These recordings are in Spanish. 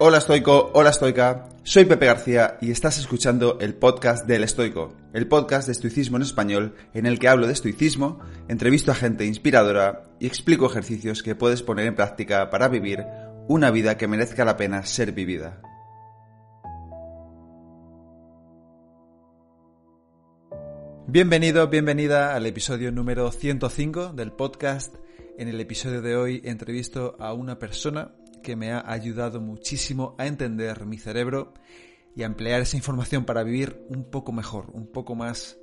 Hola estoico, hola estoica, soy Pepe García y estás escuchando el podcast del estoico, el podcast de estoicismo en español en el que hablo de estoicismo, entrevisto a gente inspiradora y explico ejercicios que puedes poner en práctica para vivir una vida que merezca la pena ser vivida. Bienvenido, bienvenida al episodio número 105 del podcast. En el episodio de hoy entrevisto a una persona que me ha ayudado muchísimo a entender mi cerebro y a emplear esa información para vivir un poco mejor, un poco más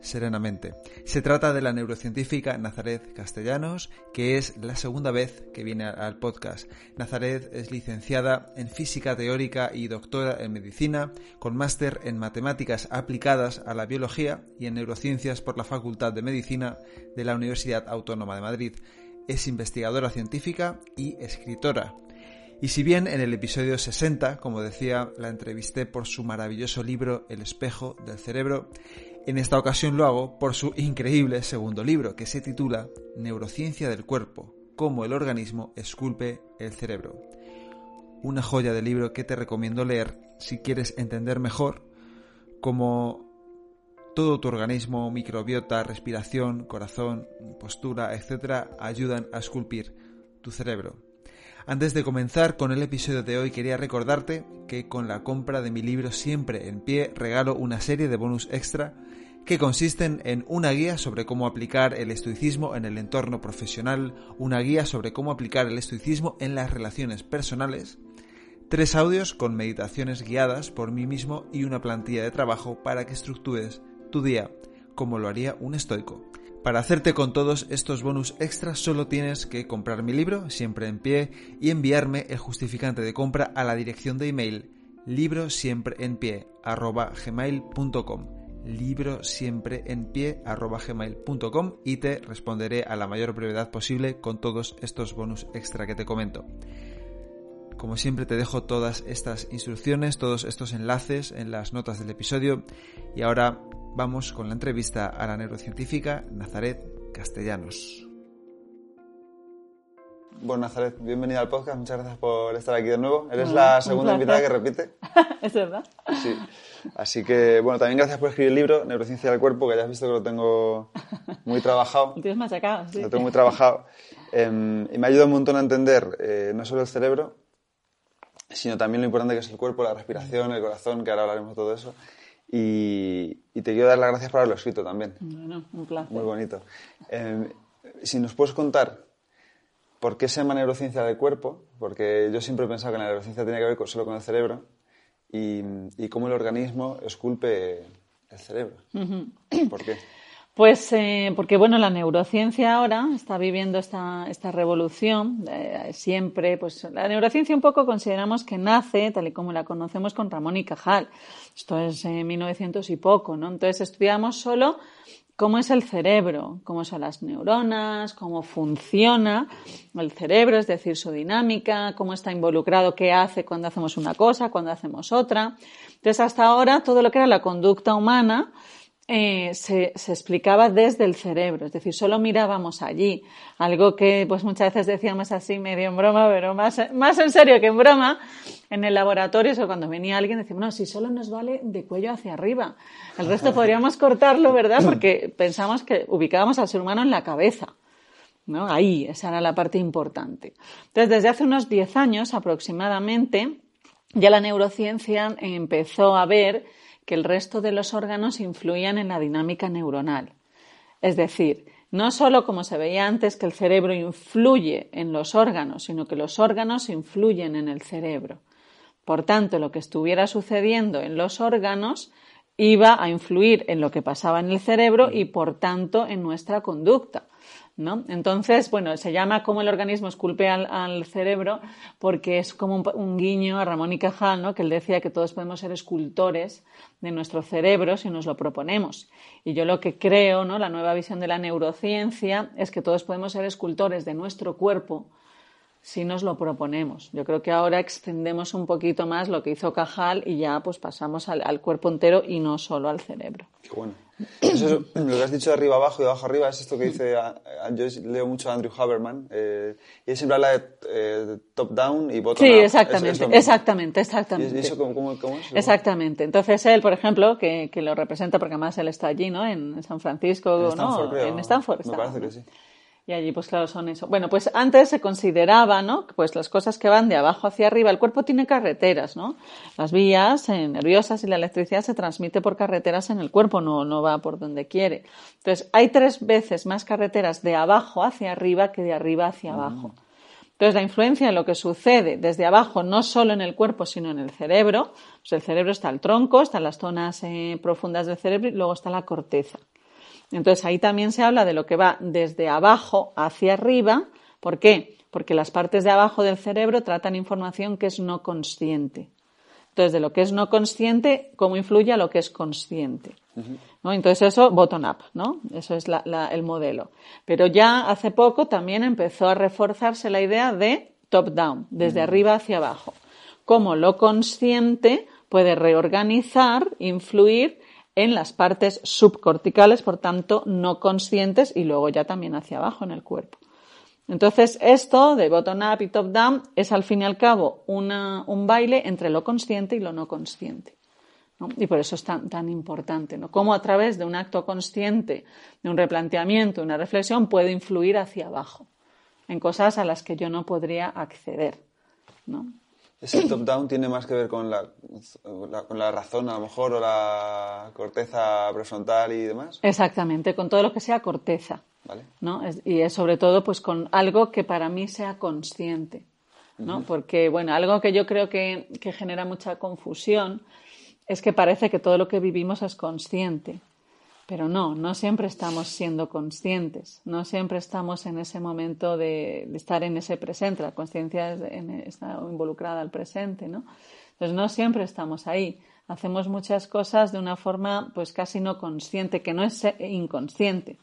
serenamente. Se trata de la neurocientífica Nazaret Castellanos, que es la segunda vez que viene al podcast. Nazaret es licenciada en física teórica y doctora en medicina, con máster en matemáticas aplicadas a la biología y en neurociencias por la Facultad de Medicina de la Universidad Autónoma de Madrid. Es investigadora científica y escritora. Y si bien en el episodio 60, como decía, la entrevisté por su maravilloso libro El espejo del cerebro, en esta ocasión lo hago por su increíble segundo libro, que se titula Neurociencia del cuerpo, cómo el organismo esculpe el cerebro. Una joya de libro que te recomiendo leer si quieres entender mejor cómo todo tu organismo, microbiota, respiración, corazón, postura, etc., ayudan a esculpir tu cerebro. Antes de comenzar con el episodio de hoy quería recordarte que con la compra de mi libro Siempre en pie regalo una serie de bonus extra que consisten en una guía sobre cómo aplicar el estoicismo en el entorno profesional, una guía sobre cómo aplicar el estoicismo en las relaciones personales, tres audios con meditaciones guiadas por mí mismo y una plantilla de trabajo para que estructures tu día como lo haría un estoico. Para hacerte con todos estos bonus extras solo tienes que comprar mi libro, siempre en pie, y enviarme el justificante de compra a la dirección de email libro siempre en pie gmail.com libro siempre en pie gmail.com y te responderé a la mayor brevedad posible con todos estos bonus extra que te comento. Como siempre te dejo todas estas instrucciones, todos estos enlaces en las notas del episodio y ahora vamos con la entrevista a la neurocientífica Nazaret Castellanos. Bueno, Nazaret, bienvenida al podcast. Muchas gracias por estar aquí de nuevo. Eres la segunda invitada que repite. es verdad. Sí. Así que, bueno, también gracias por escribir el libro, Neurociencia del Cuerpo, que ya has visto que lo tengo muy trabajado. Lo tienes machacado, sí. Lo tengo muy trabajado. Em, y me ha ayudado un montón a entender eh, no solo el cerebro, sino también lo importante que es el cuerpo, la respiración, el corazón, que ahora hablaremos de todo eso. Y, te quiero dar las gracias por haberlo escrito también. Bueno, un placer. Muy bonito. Em, si nos puedes contar por qué se llama neurociencia del cuerpo, porque yo siempre he pensado que la neurociencia tiene que ver solo con el cerebro, y, cómo el organismo esculpe el cerebro. ¿Por qué? Pues eh, porque bueno, la neurociencia ahora está viviendo esta, esta revolución. Eh, siempre, pues la neurociencia un poco consideramos que nace, tal y como la conocemos, con Ramón y Cajal. Esto es en 1900 y poco, ¿no? Entonces estudiamos solo cómo es el cerebro, cómo son las neuronas, cómo funciona el cerebro, es decir, su dinámica, cómo está involucrado, qué hace cuando hacemos una cosa, cuando hacemos otra. Entonces, hasta ahora, todo lo que era la conducta humana eh, se, se, explicaba desde el cerebro, es decir, solo mirábamos allí, algo que pues muchas veces decíamos así medio en broma, pero más, más en serio que en broma, en el laboratorio, o cuando venía alguien decíamos, no, si solo nos vale de cuello hacia arriba, el resto podríamos cortarlo, ¿verdad? Porque pensamos que ubicábamos al ser humano en la cabeza. ¿no? Ahí, esa era la parte importante. Entonces, desde hace unos 10 años aproximadamente, ya la neurociencia empezó a ver que el resto de los órganos influían en la dinámica neuronal. Es decir, no solo como se veía antes que el cerebro influye en los órganos, sino que los órganos influyen en el cerebro. Por tanto, lo que estuviera sucediendo en los órganos iba a influir en lo que pasaba en el cerebro y, por tanto, en nuestra conducta. ¿No? Entonces, bueno, se llama como el organismo esculpe al, cerebro porque es como un, guiño a Ramón y Cajal, ¿no? que él decía que todos podemos ser escultores de nuestro cerebro si nos lo proponemos. Y yo lo que creo, ¿no? la nueva visión de la neurociencia, es que todos podemos ser escultores de nuestro cuerpo si nos lo proponemos. Yo creo que ahora extendemos un poquito más lo que hizo Cajal y ya pues pasamos al, cuerpo entero y no solo al cerebro. Qué bueno. Eso, lo que has dicho de arriba abajo y de abajo arriba es esto que dice, yo leo mucho a Andrew Haberman, eh, y él siempre habla de eh, top down y bottom sí, up. Sí, exactamente, exactamente, exactamente. ¿Y eso cómo, es? Exactamente. Entonces él, por ejemplo, que, que, lo representa porque además él está allí, ¿no? En San Francisco, en Stanford, ¿no? En Stanford. Me parece que sí. Y allí, pues claro, son eso. Bueno, pues antes se consideraba, ¿no? Pues las cosas que van de abajo hacia arriba. El cuerpo tiene carreteras, ¿no? Las vías eh, nerviosas y la electricidad se transmite por carreteras en el cuerpo, no, no va por donde quiere. Entonces, hay tres veces más carreteras de abajo hacia arriba que de arriba hacia abajo. Entonces, la influencia en lo que sucede desde abajo, no solo en el cuerpo, sino en el cerebro, pues el cerebro está el tronco, están las zonas eh, profundas del cerebro y luego está la corteza. Entonces ahí también se habla de lo que va desde abajo hacia arriba. ¿Por qué? Porque las partes de abajo del cerebro tratan información que es no consciente. Entonces, de lo que es no consciente, ¿cómo influye a lo que es consciente? ¿No? Entonces, eso bottom-up, ¿no? Eso es el modelo. Pero ya hace poco también empezó a reforzarse la idea de top-down, desde arriba hacia abajo. Cómo lo consciente puede reorganizar, influir en las partes subcorticales, por tanto, no conscientes y luego ya también hacia abajo en el cuerpo. Entonces, esto de bottom-up y top-down es al fin y al cabo un baile entre lo consciente y lo no consciente. Y por eso es tan, tan importante, ¿no? Cómo a través de un acto consciente, de un replanteamiento, una reflexión, puede influir hacia abajo, en cosas a las que yo no podría acceder, ¿no? Ese top-down tiene más que ver con la, con la razón, a lo mejor, o la corteza prefrontal y demás. Exactamente, con todo lo que sea corteza. ¿no? y es sobre todo pues con algo que para mí sea consciente. ¿no? Porque, bueno, algo que yo creo que, que genera mucha confusión es que parece que todo lo que vivimos es consciente. Pero no, no siempre estamos siendo conscientes, no siempre estamos en ese momento de, estar en ese presente, la conciencia está involucrada al presente, ¿no? Entonces no siempre estamos ahí, hacemos muchas cosas de una forma pues casi no consciente, que no es inconsciente,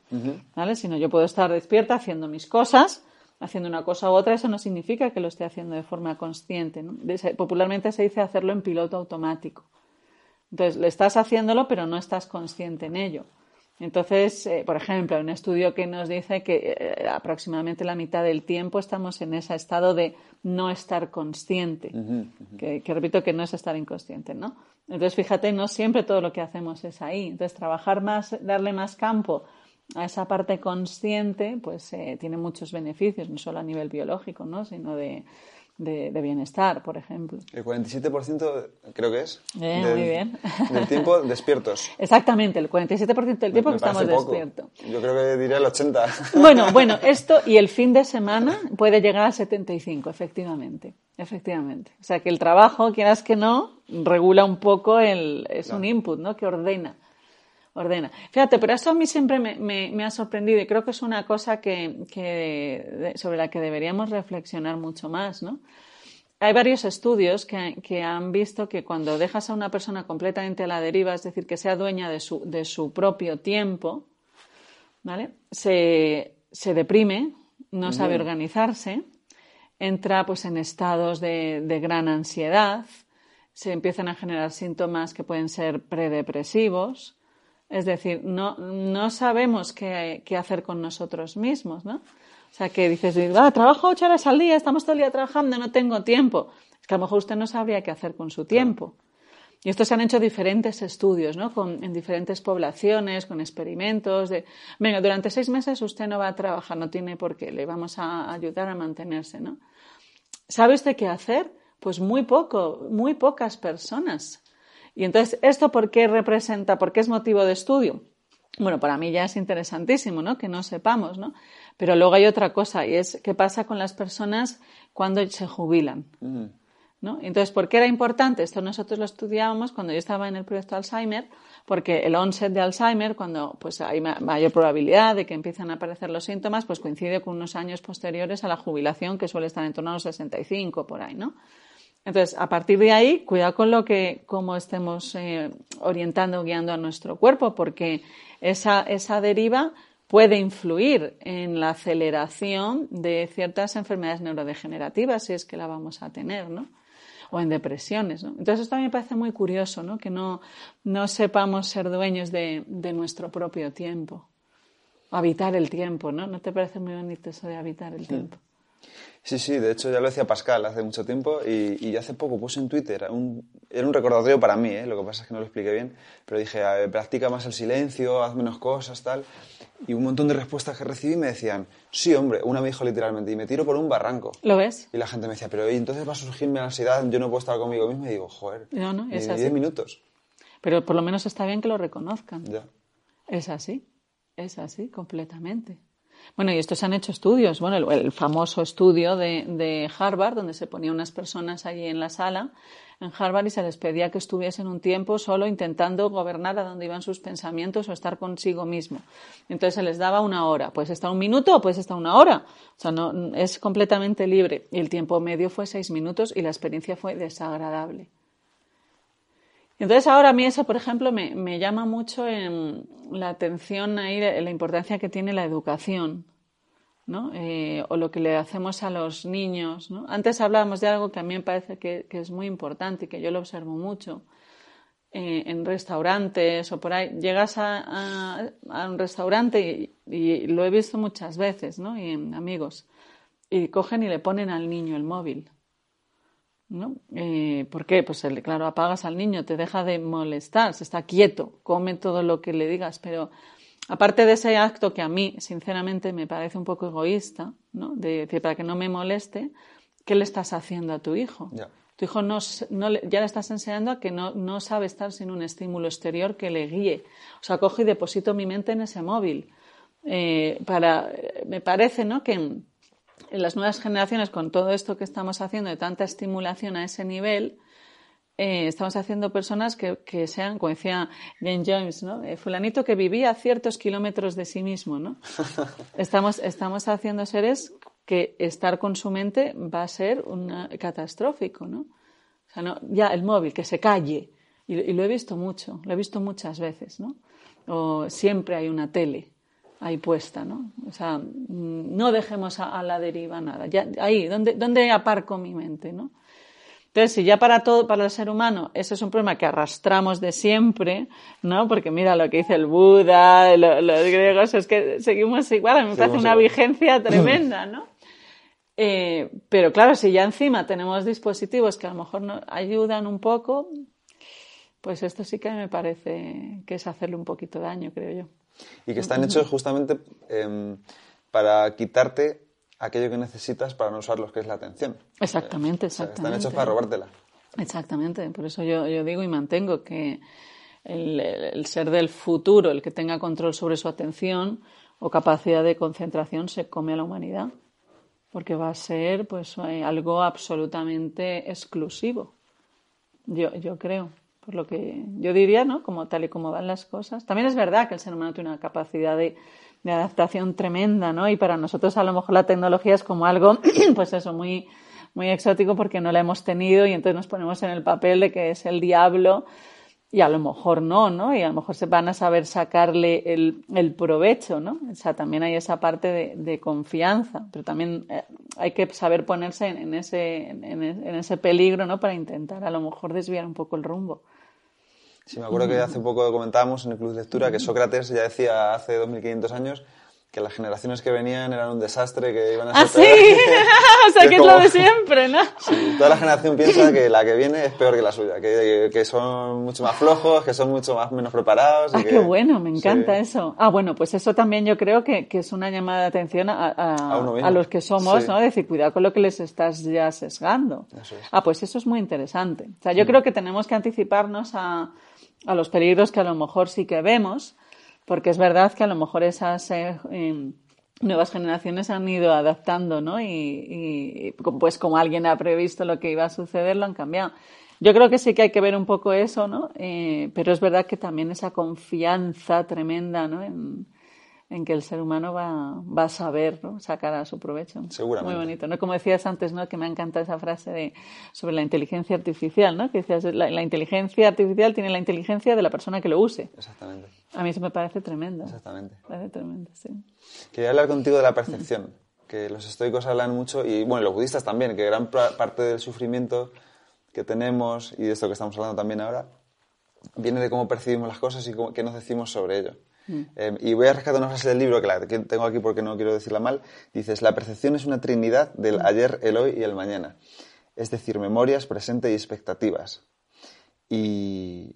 ¿vale? Sino yo puedo estar despierta haciendo mis cosas, haciendo una cosa u otra, eso no significa que lo esté haciendo de forma consciente, ¿no? Popularmente se dice hacerlo en piloto automático. Entonces, le estás haciéndolo, pero no estás consciente en ello. Entonces, eh, por ejemplo, hay un estudio que nos dice que eh, aproximadamente la mitad del tiempo estamos en ese estado de no estar consciente, Que, repito que no es estar inconsciente, ¿no? Entonces, fíjate, no siempre todo lo que hacemos es ahí. Entonces, trabajar más, darle más campo a esa parte consciente, pues eh, tiene muchos beneficios, no solo a nivel biológico, ¿no? Sino de, de, bienestar, por ejemplo. El 47% creo que es. Eh, del, muy bien. Del tiempo despiertos. Exactamente, el 47% del tiempo que estamos despiertos. Yo creo que diría el 80%. Bueno, bueno, esto y el fin de semana puede llegar al 75%, efectivamente. Efectivamente. O sea que el trabajo, quieras que no, regula un poco el. es un input, ¿no? Que ordena ordena. Fíjate, pero eso a mí siempre me, ha sorprendido y creo que es una cosa que, sobre la que deberíamos reflexionar mucho más, ¿no? Hay varios estudios que, han visto que cuando dejas a una persona completamente a la deriva, es decir, que sea dueña de su, de su propio tiempo, ¿vale? Se, deprime, no sabe organizarse, entra pues en estados de, de gran ansiedad, se empiezan a generar síntomas que pueden ser predepresivos, es decir, no, no sabemos qué, qué, hacer con nosotros mismos, ¿no? O sea, que dices, ah, trabajo ocho horas al día, estamos todo el día trabajando, no tengo tiempo. Es que a lo mejor usted no sabría qué hacer con su tiempo. Y esto se han hecho diferentes estudios, ¿no? Con, en diferentes poblaciones, con experimentos de, venga, durante seis meses usted no va a trabajar, no tiene por qué, le vamos a ayudar a mantenerse, ¿no? ¿Sabe usted qué hacer? Pues muy poco, muy pocas personas y entonces, ¿esto por qué representa, por qué es motivo de estudio? Bueno, para mí ya es interesantísimo, ¿no? Que no sepamos, ¿no? Pero luego hay otra cosa y es qué pasa con las personas cuando se jubilan. ¿no? Entonces, ¿por qué era importante? Esto nosotros lo estudiábamos cuando yo estaba en el proyecto Alzheimer, porque el onset de Alzheimer, cuando pues hay mayor probabilidad de que empiezan a aparecer los síntomas, pues coincide con unos años posteriores a la jubilación, que suele estar en torno a los 65, por ahí, ¿no? Entonces, a partir de ahí, cuidado con lo que, cómo estemos eh, orientando, guiando a nuestro cuerpo, porque esa, esa deriva puede influir en la aceleración de ciertas enfermedades neurodegenerativas, si es que la vamos a tener, ¿no? O en depresiones, ¿no? Entonces, esto a mí me parece muy curioso, ¿no? Que no, no sepamos ser dueños de, de nuestro propio tiempo. Habitar el tiempo, ¿no? ¿No te parece muy bonito eso de habitar el tiempo? Sí, sí, de hecho ya lo decía Pascal hace mucho tiempo y, y hace poco puse en Twitter, un, era un recordatorio para mí, ¿eh? lo que pasa es que no lo expliqué bien, pero dije, practica más el silencio, haz menos cosas, tal, y un montón de respuestas que recibí me decían, sí, hombre, una me dijo literalmente, y me tiro por un barranco. ¿Lo ves? Y la gente me decía, pero ¿y entonces va a surgirme ansiedad, yo no puedo estar conmigo mismo, y digo, joder, no, no, es ni 10 minutos. Pero por lo menos está bien que lo reconozcan. Ya. Es así, es así, completamente. Bueno, y estos han hecho estudios. Bueno, el, famoso estudio de, de, Harvard, donde se ponían unas personas allí en la sala, en Harvard, y se les pedía que estuviesen un tiempo solo intentando gobernar a dónde iban sus pensamientos o estar consigo mismo. Entonces se les daba una hora. Puedes estar un minuto o puedes estar una hora. O sea, no, es completamente libre. Y el tiempo medio fue seis minutos y la experiencia fue desagradable. Entonces ahora a mí eso, por ejemplo, me, llama mucho la atención ahí, la importancia que tiene la educación, ¿no? Eh, o lo que le hacemos a los niños. ¿no? Antes hablábamos de algo que a mí me parece que, es muy importante y que yo lo observo mucho. Eh, en restaurantes o por ahí, llegas a un restaurante y, y, lo he visto muchas veces, ¿no? Y en amigos, y cogen y le ponen al niño el móvil. ¿No? Eh, ¿Por qué? Pues claro, apagas al niño, te deja de molestar, se está quieto, come todo lo que le digas, pero aparte de ese acto que a mí, sinceramente, me parece un poco egoísta, ¿no? De decir, para que no me moleste, ¿qué le estás haciendo a tu hijo? Ya. Tu hijo no, no, ya le estás enseñando a que no, no sabe estar sin un estímulo exterior que le guíe. O sea, cojo y deposito mi mente en ese móvil. Eh, para, me parece, ¿no? Que en las nuevas generaciones, con todo esto que estamos haciendo de tanta estimulación a ese nivel, eh, estamos haciendo personas que, que, sean, como decía Jane James, ¿no? Eh, fulanito que vivía a ciertos kilómetros de sí mismo, ¿no? estamos, estamos haciendo seres que estar con su mente va a ser una, catastrófico, ¿no? O sea, no, ya el móvil, que se calle. Y, y, lo he visto mucho, lo he visto muchas veces, ¿no? O siempre hay una tele ahí puesta, ¿no? O sea, no dejemos a, a la deriva nada. Ya, ahí, ¿dónde, ¿dónde aparco mi mente, no? Entonces, si ya para todo, para el ser humano, ese es un problema que arrastramos de siempre, ¿no? Porque mira lo que dice el Buda, lo, los griegos, es que seguimos igual, a mí me parece una vigencia tremenda, ¿no? Eh, pero claro, si ya encima tenemos dispositivos que a lo mejor nos ayudan un poco, pues esto sí que me parece que es hacerle un poquito daño, creo yo. Y que están hechos justamente eh, para quitarte aquello que necesitas para no usar lo que es la atención. Exactamente, exactamente. O sea, están hechos para robártela. Exactamente, por eso yo, yo digo y mantengo que el, el, ser del futuro, el que tenga control sobre su atención o capacidad de concentración, se come a la humanidad, porque va a ser pues algo absolutamente exclusivo, yo, yo creo por lo que yo diría, ¿no? Como tal y como van las cosas. También es verdad que el ser humano tiene una capacidad de, de adaptación tremenda, ¿no? Y para nosotros a lo mejor la tecnología es como algo, pues eso, muy, muy exótico porque no la hemos tenido y entonces nos ponemos en el papel de que es el diablo y a lo mejor no, ¿no? Y a lo mejor se van a saber sacarle el, el provecho, ¿no? O sea, también hay esa parte de, de confianza, pero también eh, hay que saber ponerse en, en ese, en, en, ese peligro, ¿no? Para intentar a lo mejor desviar un poco el rumbo. Sí, me acuerdo que hace poco comentábamos en el Club de Lectura que Sócrates ya decía hace 2500 años que las generaciones que venían eran un desastre, que iban a ser ¿Ah, sí? o sea, que, que es, como... lo de siempre, ¿no? Sí, toda la generación piensa que la que viene es peor que la suya, que, que son mucho más flojos, que son mucho más menos preparados. Ah, y que... qué bueno, me encanta sí. eso. Ah, bueno, pues eso también yo creo que, que es una llamada de atención a, a, a, a los que somos, sí. ¿no? Decir, cuidado con lo que les estás ya sesgando. Eso es. Ah, pues eso es muy interesante. O sea, yo mm. creo que tenemos que anticiparnos a, a los peligros que a lo mejor sí que vemos, porque es verdad que a lo mejor esas eh, nuevas generaciones han ido adaptando, ¿no? Y, pues como alguien ha previsto lo que iba a suceder, lo han cambiado. Yo creo que sí que hay que ver un poco eso, ¿no? Eh, pero es verdad que también esa confianza tremenda, ¿no? En que el ser humano va, va a saber ¿no? sacar a su provecho. Seguramente. Muy bonito, ¿no? Como decías antes, ¿no? Que me ha encantado esa frase de, sobre la inteligencia artificial, ¿no? Que decías, la, la, inteligencia artificial tiene la inteligencia de la persona que lo use. Exactamente. A mí eso me parece tremendo. Exactamente. Me parece tremendo, sí. Quería hablar contigo de la percepción, que los estoicos hablan mucho, y bueno, los budistas también, que gran parte del sufrimiento que tenemos, y de esto que estamos hablando también ahora, viene de cómo percibimos las cosas y cómo, qué nos decimos sobre ello. Eh, y voy a rescatar una frase del libro que la tengo aquí porque no quiero decirla mal. Dices, la percepción es una trinidad del ayer, el hoy y el mañana. Es decir, memorias, presente y expectativas. Y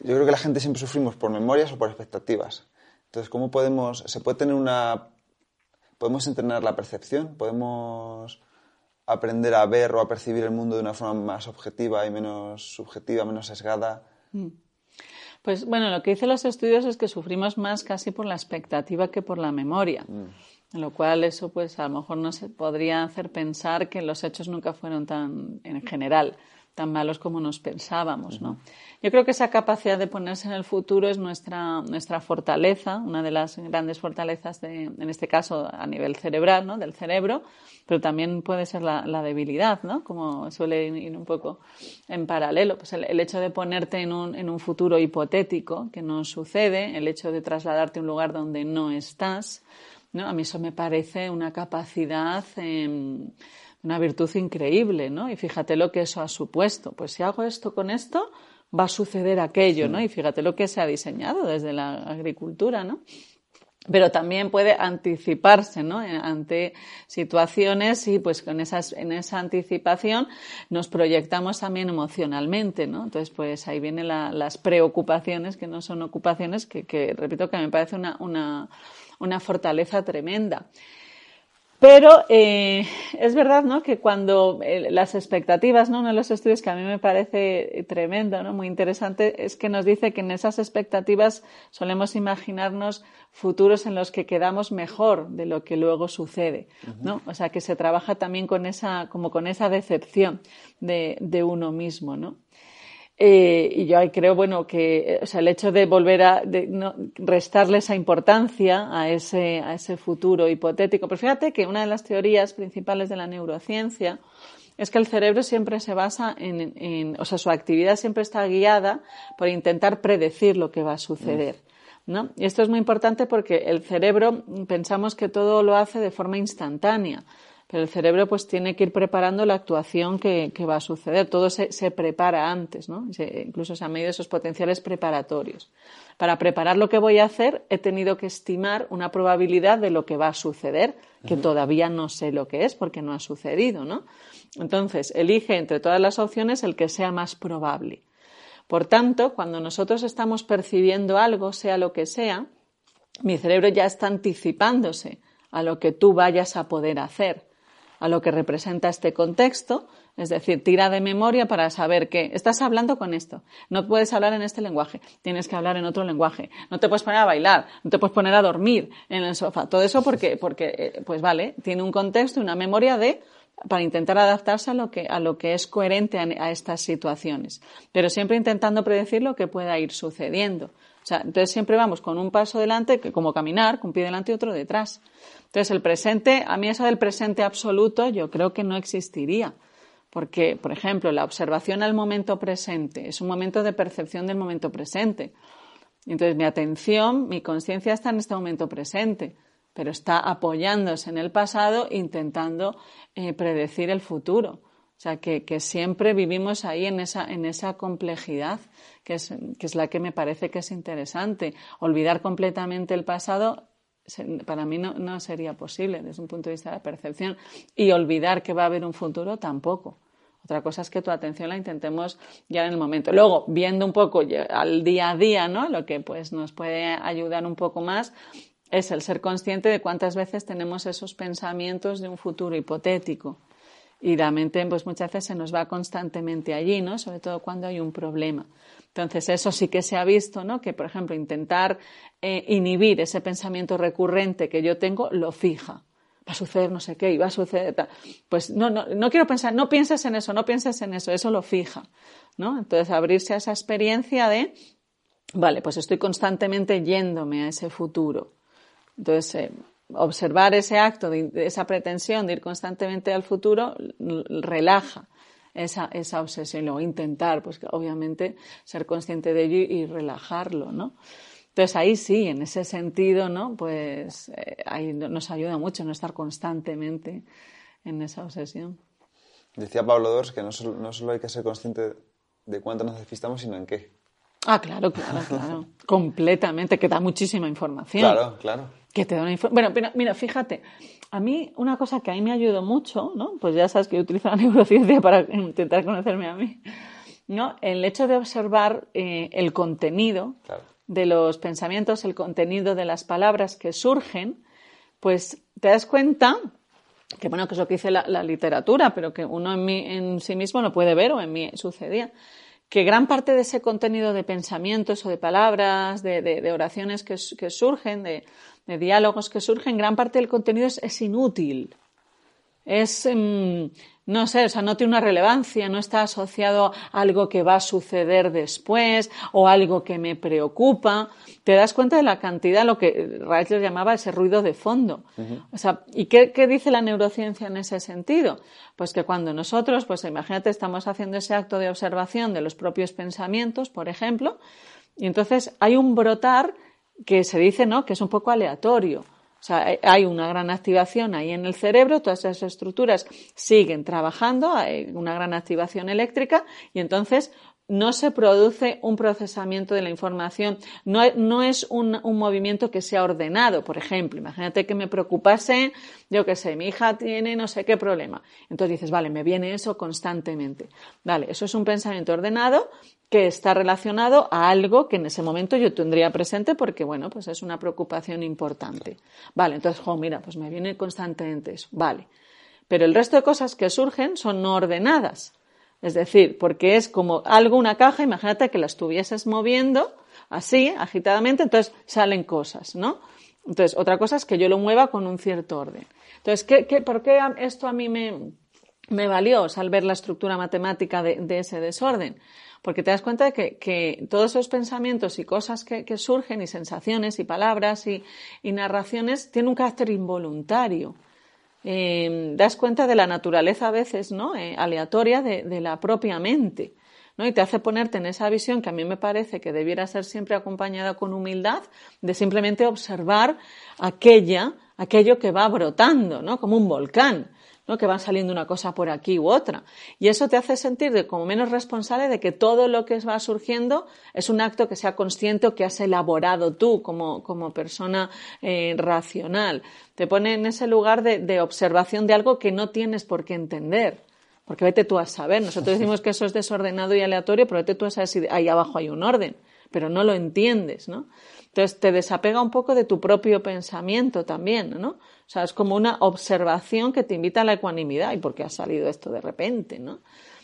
yo creo que la gente siempre sufrimos por memorias o por expectativas. Entonces, ¿cómo podemos, se puede tener una, podemos entrenar la percepción? ¿Podemos aprender a ver o a percibir el mundo de una forma más objetiva y menos subjetiva, menos sesgada? Mm. Pues bueno, lo que dicen los estudios es que sufrimos más casi por la expectativa que por la memoria. En lo cual eso pues a lo mejor nos podría hacer pensar que los hechos nunca fueron tan, en general, tan malos como nos pensábamos, ¿no? Yo creo que esa capacidad de ponerse en el futuro es nuestra, nuestra fortaleza, una de las grandes fortalezas, de, en este caso a nivel cerebral, ¿no? del cerebro, pero también puede ser la, la debilidad, ¿no? como suele ir un poco en paralelo. Pues el, el, hecho de ponerte en un, en un futuro hipotético que no sucede, el hecho de trasladarte a un lugar donde no estás, ¿no? a mí eso me parece una capacidad. Eh, una virtud increíble, ¿no? Y fíjate lo que eso ha supuesto. Pues si hago esto con esto, va a suceder aquello, ¿no? Y fíjate lo que se ha diseñado desde la agricultura, ¿no? Pero también puede anticiparse, ¿no? Ante situaciones y pues con esas, en esa anticipación nos proyectamos también emocionalmente, ¿no? Entonces pues ahí vienen la, las preocupaciones que no son ocupaciones que, que repito que me parece una, una, una fortaleza tremenda. Pero eh, es verdad ¿no? que cuando eh, las expectativas, ¿no? uno de los estudios que a mí me parece tremendo, ¿no? muy interesante, es que nos dice que en esas expectativas solemos imaginarnos futuros en los que quedamos mejor de lo que luego sucede. ¿no? O sea, que se trabaja también con esa, como con esa decepción de, de uno mismo. ¿no? Eh, y yo creo, bueno, que o sea, el hecho de volver a de restarle esa importancia a ese, a ese futuro hipotético. Pero fíjate que una de las teorías principales de la neurociencia es que el cerebro siempre se basa en, en o sea, su actividad siempre está guiada por intentar predecir lo que va a suceder. ¿No? Y esto es muy importante porque el cerebro pensamos que todo lo hace de forma instantánea. Pero el cerebro pues tiene que ir preparando la actuación que, que va a suceder. Todo se, se prepara antes, ¿no? Se, incluso se han medido esos potenciales preparatorios. Para preparar lo que voy a hacer he tenido que estimar una probabilidad de lo que va a suceder, que uh -huh. todavía no sé lo que es porque no ha sucedido, ¿no? Entonces, elige entre todas las opciones el que sea más probable. Por tanto, cuando nosotros estamos percibiendo algo, sea lo que sea, mi cerebro ya está anticipándose a lo que tú vayas a poder hacer a lo que representa este contexto, es decir, tira de memoria para saber que estás hablando con esto, no puedes hablar en este lenguaje, tienes que hablar en otro lenguaje, no te puedes poner a bailar, no te puedes poner a dormir en el sofá, todo eso porque, porque pues vale, tiene un contexto y una memoria de para intentar adaptarse a lo que, a lo que es coherente a, estas situaciones, pero siempre intentando predecir lo que pueda ir sucediendo. O sea, entonces siempre vamos con un paso delante, como caminar, con un pie delante y otro detrás. Entonces el presente, a mí eso del presente absoluto yo creo que no existiría. Porque, por ejemplo, la observación al momento presente es un momento de percepción del momento presente. Entonces mi atención, mi conciencia está en este momento presente, pero está apoyándose en el pasado intentando eh, predecir el futuro. O sea, que, que, siempre vivimos ahí en esa, en esa complejidad, que es, que es la que me parece que es interesante. Olvidar completamente el pasado para mí no, no, sería posible desde un punto de vista de la percepción y olvidar que va a haber un futuro tampoco. Otra cosa es que tu atención la intentemos ya en el momento. Luego, viendo un poco al día a día, ¿no? Lo que pues nos puede ayudar un poco más es el ser consciente de cuántas veces tenemos esos pensamientos de un futuro hipotético Y la mente, pues muchas veces se nos va constantemente allí, ¿no? Sobre todo cuando hay un problema. Entonces, eso sí que se ha visto, ¿no? Que, por ejemplo, intentar eh, inhibir ese pensamiento recurrente que yo tengo lo fija. Va a suceder no sé qué y va a suceder tal. Pues no, no, no quiero pensar, no pienses en eso, no pienses en eso, eso lo fija, ¿no? Entonces, abrirse a esa experiencia de, vale, pues estoy constantemente yéndome a ese futuro. Entonces, eh, observar ese acto, de, esa pretensión de ir constantemente al futuro, relaja esa, esa obsesión. Luego intentar, pues obviamente, ser consciente de ello y relajarlo, ¿no? Entonces ahí sí, en ese sentido, ¿no? Pues eh, ahí nos ayuda mucho no estar constantemente en esa obsesión. Decía Pablo Dors que no solo, no solo hay que ser consciente de cuánto nos despistamos, sino en qué. Ah, claro, claro, claro. Completamente, que da muchísima información. Claro, claro. Que te da una Bueno, pero mira, fíjate, a mí una cosa que a mí me ayudó mucho, ¿no? Pues ya sabes que yo utilizo la neurociencia para intentar conocerme a mí, ¿no? El hecho de observar eh, el contenido de los pensamientos, el contenido de las palabras que surgen, pues te das cuenta que bueno, que es lo que dice la, literatura, pero que uno en, en sí mismo lo puede ver o en mí sucedía, que gran parte de ese contenido de pensamientos o de palabras, de, oraciones que, surgen, de, diálogos que surgen, gran parte del contenido es, inútil. Es, em, no sé, o sea, no tiene una relevancia, no está asociado a algo que va a suceder después o algo que me preocupa. Te das cuenta de la cantidad, lo que Reichler llamaba ese ruido de fondo. O sea, ¿y qué, qué, dice la neurociencia en ese sentido? Pues que cuando nosotros, pues imagínate, estamos haciendo ese acto de observación de los propios pensamientos, por ejemplo, y entonces hay un brotar que se dice, ¿no? Que es un poco aleatorio. O sea, hay una gran activación ahí en el cerebro, todas esas estructuras siguen trabajando, hay una gran activación eléctrica y entonces no se produce un procesamiento de la información, no, es un, movimiento que sea ordenado. Por ejemplo, imagínate que me preocupase, yo qué sé, mi hija tiene no sé qué problema. Entonces dices, vale, me viene eso constantemente. Vale, eso es un pensamiento ordenado que está relacionado a algo que en ese momento yo tendría presente porque, bueno, pues es una preocupación importante. Vale, entonces, jo, mira, pues me viene constantemente eso. Vale. Pero el resto de cosas que surgen son no ordenadas. Es decir, porque es como algo, una caja, imagínate que la estuvieses moviendo así, agitadamente, entonces salen cosas, ¿no? Entonces, otra cosa es que yo lo mueva con un cierto orden. Entonces, ¿qué, qué, por qué esto a mí me, me valió al ver la estructura matemática de, ese desorden? Porque te das cuenta de que, todos esos pensamientos y cosas que, surgen, y sensaciones, y palabras, y, narraciones, tienen un carácter involuntario. Eh, das cuenta de la naturaleza a veces ¿no? Eh, aleatoria de, la propia mente. ¿no? Y te hace ponerte en esa visión que a mí me parece que debiera ser siempre acompañada con humildad, de simplemente observar aquella, aquello que va brotando, ¿no? como un volcán. ¿No? que van saliendo una cosa por aquí u otra. Y eso te hace sentir de, como menos responsable de que todo lo que va surgiendo es un acto que sea consciente o que has elaborado tú como, como persona eh, racional. Te pone en ese lugar de, de observación de algo que no tienes por qué entender. Porque vete tú a saber. Nosotros decimos que eso es desordenado y aleatorio, pero vete tú a saber si ahí abajo hay un orden. Pero no lo entiendes, ¿no? Entonces te desapega un poco de tu propio pensamiento también, ¿no? O sea, es como una observación que te invita a la ecuanimidad. ¿Y por qué ha salido esto de repente? ¿no?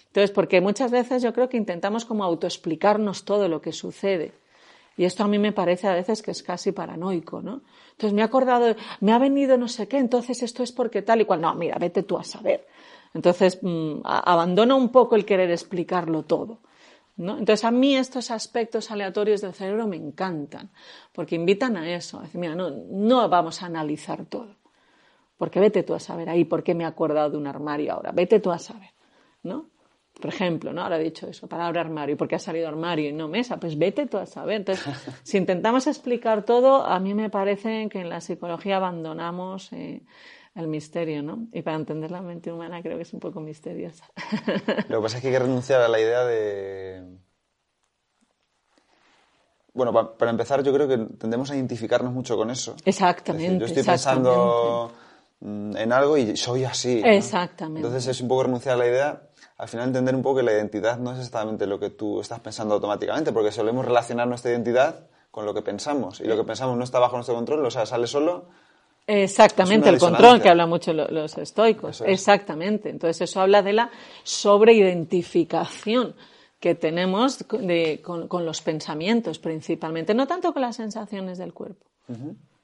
Entonces, porque muchas veces yo creo que intentamos como autoexplicarnos todo lo que sucede. Y esto a mí me parece a veces que es casi paranoico, ¿no? Entonces me ha acordado, me ha venido no sé qué, entonces esto es porque tal y cual. No, mira, vete tú a saber. Entonces mm, abandona un poco el querer explicarlo todo. ¿No? Entonces a mí estos aspectos aleatorios del cerebro me encantan, porque invitan a eso, a decir, mira, no, no vamos a analizar todo. Porque vete tú a saber ahí por qué me he acordado de un armario ahora. Vete tú a saber, ¿no? Por ejemplo, ¿no? Ahora he dicho eso, palabra armario, ¿por qué ha salido armario y no mesa? Pues vete tú a saber. Entonces, si intentamos explicar todo, a mí me parece que en la psicología abandonamos eh, el misterio, ¿no? Y para entender la mente humana creo que es un poco misteriosa. Lo que pasa es que hay que renunciar a la idea de... Bueno, para empezar, yo creo que tendemos a identificarnos mucho con eso. Exactamente. yo estoy pensando Mm, en algo y soy así. Exactamente. Entonces es un poco renunciar a la idea, al final entender un poco que la identidad no es exactamente lo que tú estás pensando automáticamente, porque solemos relacionar nuestra identidad con lo que pensamos y lo que pensamos no está bajo nuestro control, o sea, sale solo Exactamente, el control que habla mucho los estoicos. Exactamente. Entonces eso habla de la sobreidentificación que tenemos con, los pensamientos principalmente, no tanto con las sensaciones del cuerpo.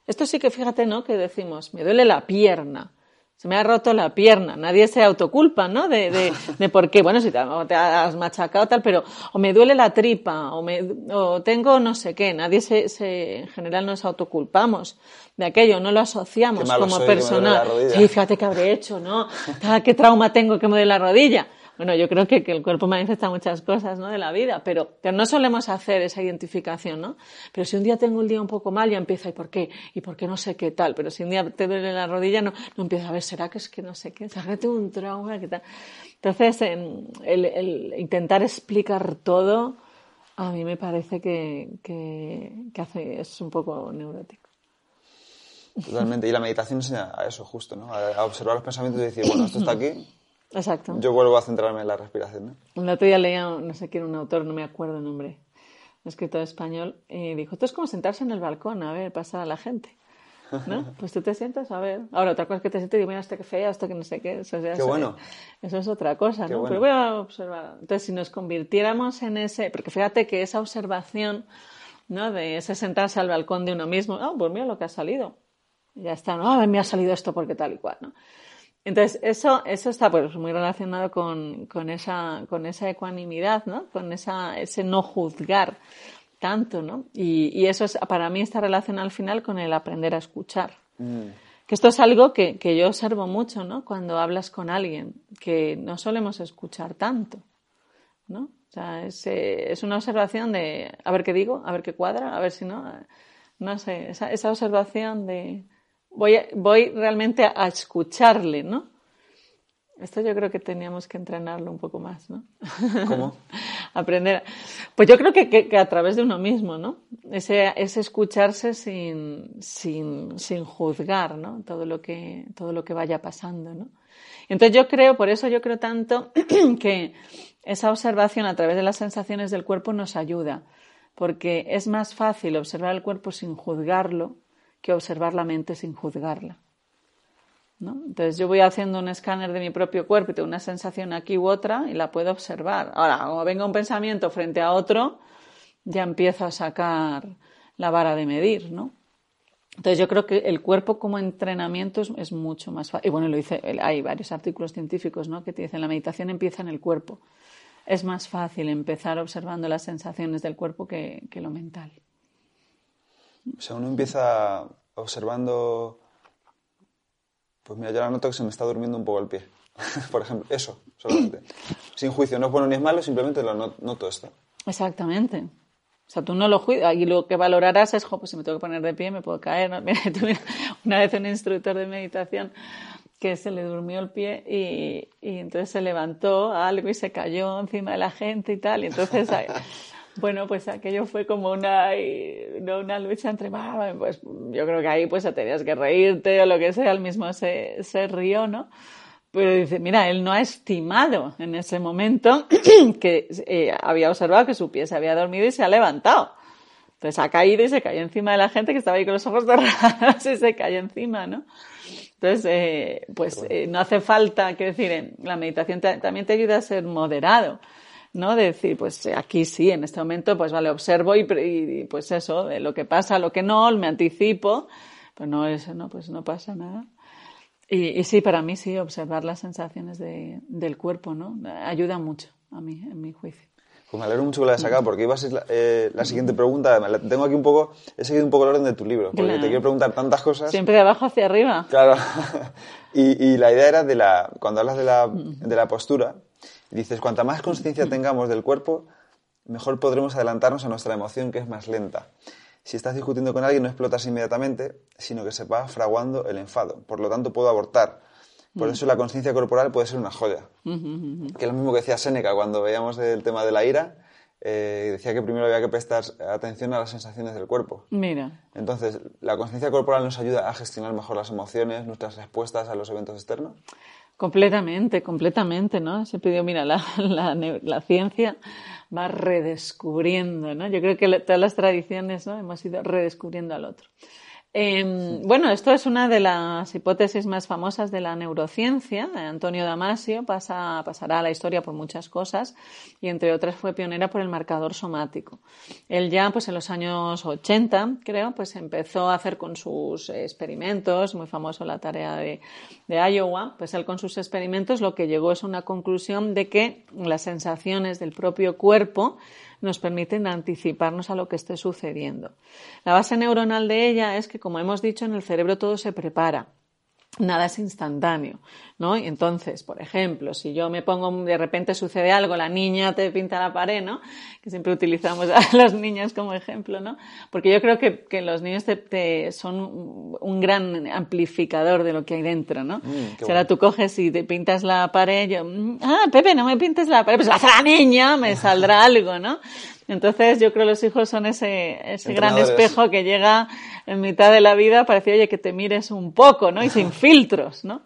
Esto sí que fíjate, ¿no? Que decimos, me duele la pierna se me ha roto la pierna. Nadie se autoculpa, ¿no? De, de, de por qué. Bueno, si te, has machacado tal, pero o me duele la tripa, o, me, o tengo no sé qué. Nadie se, se, en general nos autoculpamos de aquello, no lo asociamos como personal. Sí, fíjate qué habré hecho, ¿no? ¿Qué trauma tengo que me duele la rodilla? Bueno, yo creo que, el cuerpo manifiesta muchas cosas, ¿no? De la vida, pero, pero no solemos hacer esa identificación, ¿no? Pero si un día tengo un día un poco mal, ya empieza, ¿y por qué? ¿Y por qué no sé qué tal? Pero si un día te duele la rodilla, no, no empieza a ver, ¿será que es que no sé qué? ¿Será que tengo un trauma? ¿Qué tal? Entonces, el, el, intentar explicar todo, a mí me parece que, que, que hace, es un poco neurótico. Totalmente. Y la meditación enseña a eso, justo, ¿no? A observar los pensamientos y decir, bueno, esto está aquí, Exacto. Yo vuelvo a centrarme en la respiración. ¿no? El otro día leía, no sé quién, un autor, no me acuerdo el nombre, un escritor español, y dijo, esto es como sentarse en el balcón a ver pasar a la gente. ¿no? Pues tú te sientas a ver. Ahora, otra cosa es que te sientes y mira, esto que fea, esto que no sé qué. Eso, qué bueno. Eso es otra cosa, ¿no? Pero voy a observar. Entonces, si nos convirtiéramos en ese, porque fíjate que esa observación, ¿no? De ese sentarse al balcón de uno mismo, ah, pues mira lo que ha salido. ya está, no, ah, me ha salido esto porque tal y cual, ¿no? Entonces, eso, eso está pues, muy relacionado con, con, esa, con esa ecuanimidad, ¿no? Con esa, ese no juzgar tanto, ¿no? Y, y, eso es, para mí está relacionado al final con el aprender a escuchar. Mm. Que esto es algo que, que, yo observo mucho, ¿no? Cuando hablas con alguien, que no solemos escuchar tanto, ¿no? O sea, es, eh, es una observación de a ver qué digo, a ver qué cuadra, a ver si no. No sé, esa, esa observación de voy, voy realmente a, escucharle, ¿no? Esto yo creo que teníamos que entrenarlo un poco más, ¿no? ¿Cómo? Aprender. Pues yo creo que, que, a través de uno mismo, ¿no? Ese, ese escucharse sin, sin, sin, juzgar, ¿no? Todo lo, que, todo lo que vaya pasando, ¿no? Entonces yo creo, por eso yo creo tanto que esa observación a través de las sensaciones del cuerpo nos ayuda, porque es más fácil observar el cuerpo sin juzgarlo que observar la mente sin juzgarla. ¿no? Entonces yo voy haciendo un escáner de mi propio cuerpo y tengo una sensación aquí u otra y la puedo observar. Ahora, como venga un pensamiento frente a otro, ya empiezo a sacar la vara de medir, ¿no? Entonces yo creo que el cuerpo como entrenamiento es, mucho más fácil. Y bueno, lo dice, hay varios artículos científicos ¿no? que te dicen la meditación empieza en el cuerpo. Es más fácil empezar observando las sensaciones del cuerpo que lo mental. O sea, uno empieza observando, pues mira, yo ahora noto que se me está durmiendo un poco el pie. Por ejemplo, eso, solamente. Sin juicio, no es bueno ni es malo, simplemente lo noto esto. Exactamente. O sea, tú no lo juicio y lo que valorarás es, pues si me tengo que poner de pie, me puedo caer. una vez un instructor de meditación que se le durmió el pie y, y, entonces se levantó algo y se cayó encima de la gente y tal. Y entonces bueno, pues aquello fue como una, no una lucha entre, pues yo creo que ahí pues tenías que reírte o lo que sea, el mismo se, se rió, ¿no? Pero dice, mira, él no ha estimado en ese momento que eh, había observado que su pie se había dormido y se ha levantado. Entonces ha caído y se cayó encima de la gente que estaba ahí con los ojos cerrados y se cayó encima, ¿no? Entonces, eh, pues eh, no hace falta, quiero decir, la meditación también te ayuda a ser moderado. ¿No? decir, pues aquí sí, en este momento, pues vale, observo y, pues eso, de lo que pasa, lo que no, me anticipo, pues no, eso no, pues no pasa nada. Y, sí, para mí sí, observar las sensaciones de, del cuerpo, ¿no? Ayuda mucho a mí, en mi juicio. Pues me alegro mucho que la hayas sacado, porque iba a ser la, eh, siguiente pregunta. Tengo aquí un poco, he seguido un poco el orden de tu libro, porque te quiero preguntar tantas cosas. Siempre de abajo hacia arriba. Claro. y, y, la idea era de la, cuando hablas de la, de la postura, dices, cuanta más conciencia tengamos del cuerpo, mejor podremos adelantarnos a nuestra emoción que es más lenta. Si estás discutiendo con alguien no explotas inmediatamente, sino que se va fraguando el enfado. Por lo tanto, puedo abortar. Por eso la conciencia corporal puede ser una joya. Que es lo mismo que decía Séneca cuando veíamos el tema de la ira. Eh, decía que primero había que prestar atención a las sensaciones del cuerpo. Mira. Entonces, ¿la conciencia corporal nos ayuda a gestionar mejor las emociones, nuestras respuestas a los eventos externos? Completamente, completamente, ¿no? Siempre digo, mira, la, la, la, ciencia va redescubriendo, ¿no? Yo creo que todas las tradiciones, ¿no? Hemos ido redescubriendo al otro. Em, bueno, esto es una de las hipótesis más famosas de la neurociencia. Antonio Damasio pasa, pasará a la historia por muchas cosas y entre otras fue pionera por el marcador somático. Él ya, pues en los años 80, creo, pues empezó a hacer con sus experimentos, muy famoso la tarea de, de Iowa, pues él con sus experimentos lo que llegó es una conclusión de que las sensaciones del propio cuerpo nos permiten anticiparnos a lo que esté sucediendo. La base neuronal de ella es que, como hemos dicho, en el cerebro todo se prepara nada es instantáneo, ¿no? entonces, por ejemplo, si yo me pongo, de repente sucede algo, la niña te pinta la pared, ¿no? Que siempre utilizamos a las niñas como ejemplo, ¿no? Porque yo creo que, que los niños te, son un gran amplificador de lo que hay dentro, ¿no? Mm, si ahora tú coges y te pintas la pared, yo, mm, ah, Pepe, no me pintes la pared, pues hace la niña, me saldrá algo, ¿no? Entonces yo creo que los hijos son ese, ese gran espejo que llega en mitad de la vida para decir, oye, que te mires un poco, ¿no? Y sin filtros, ¿no?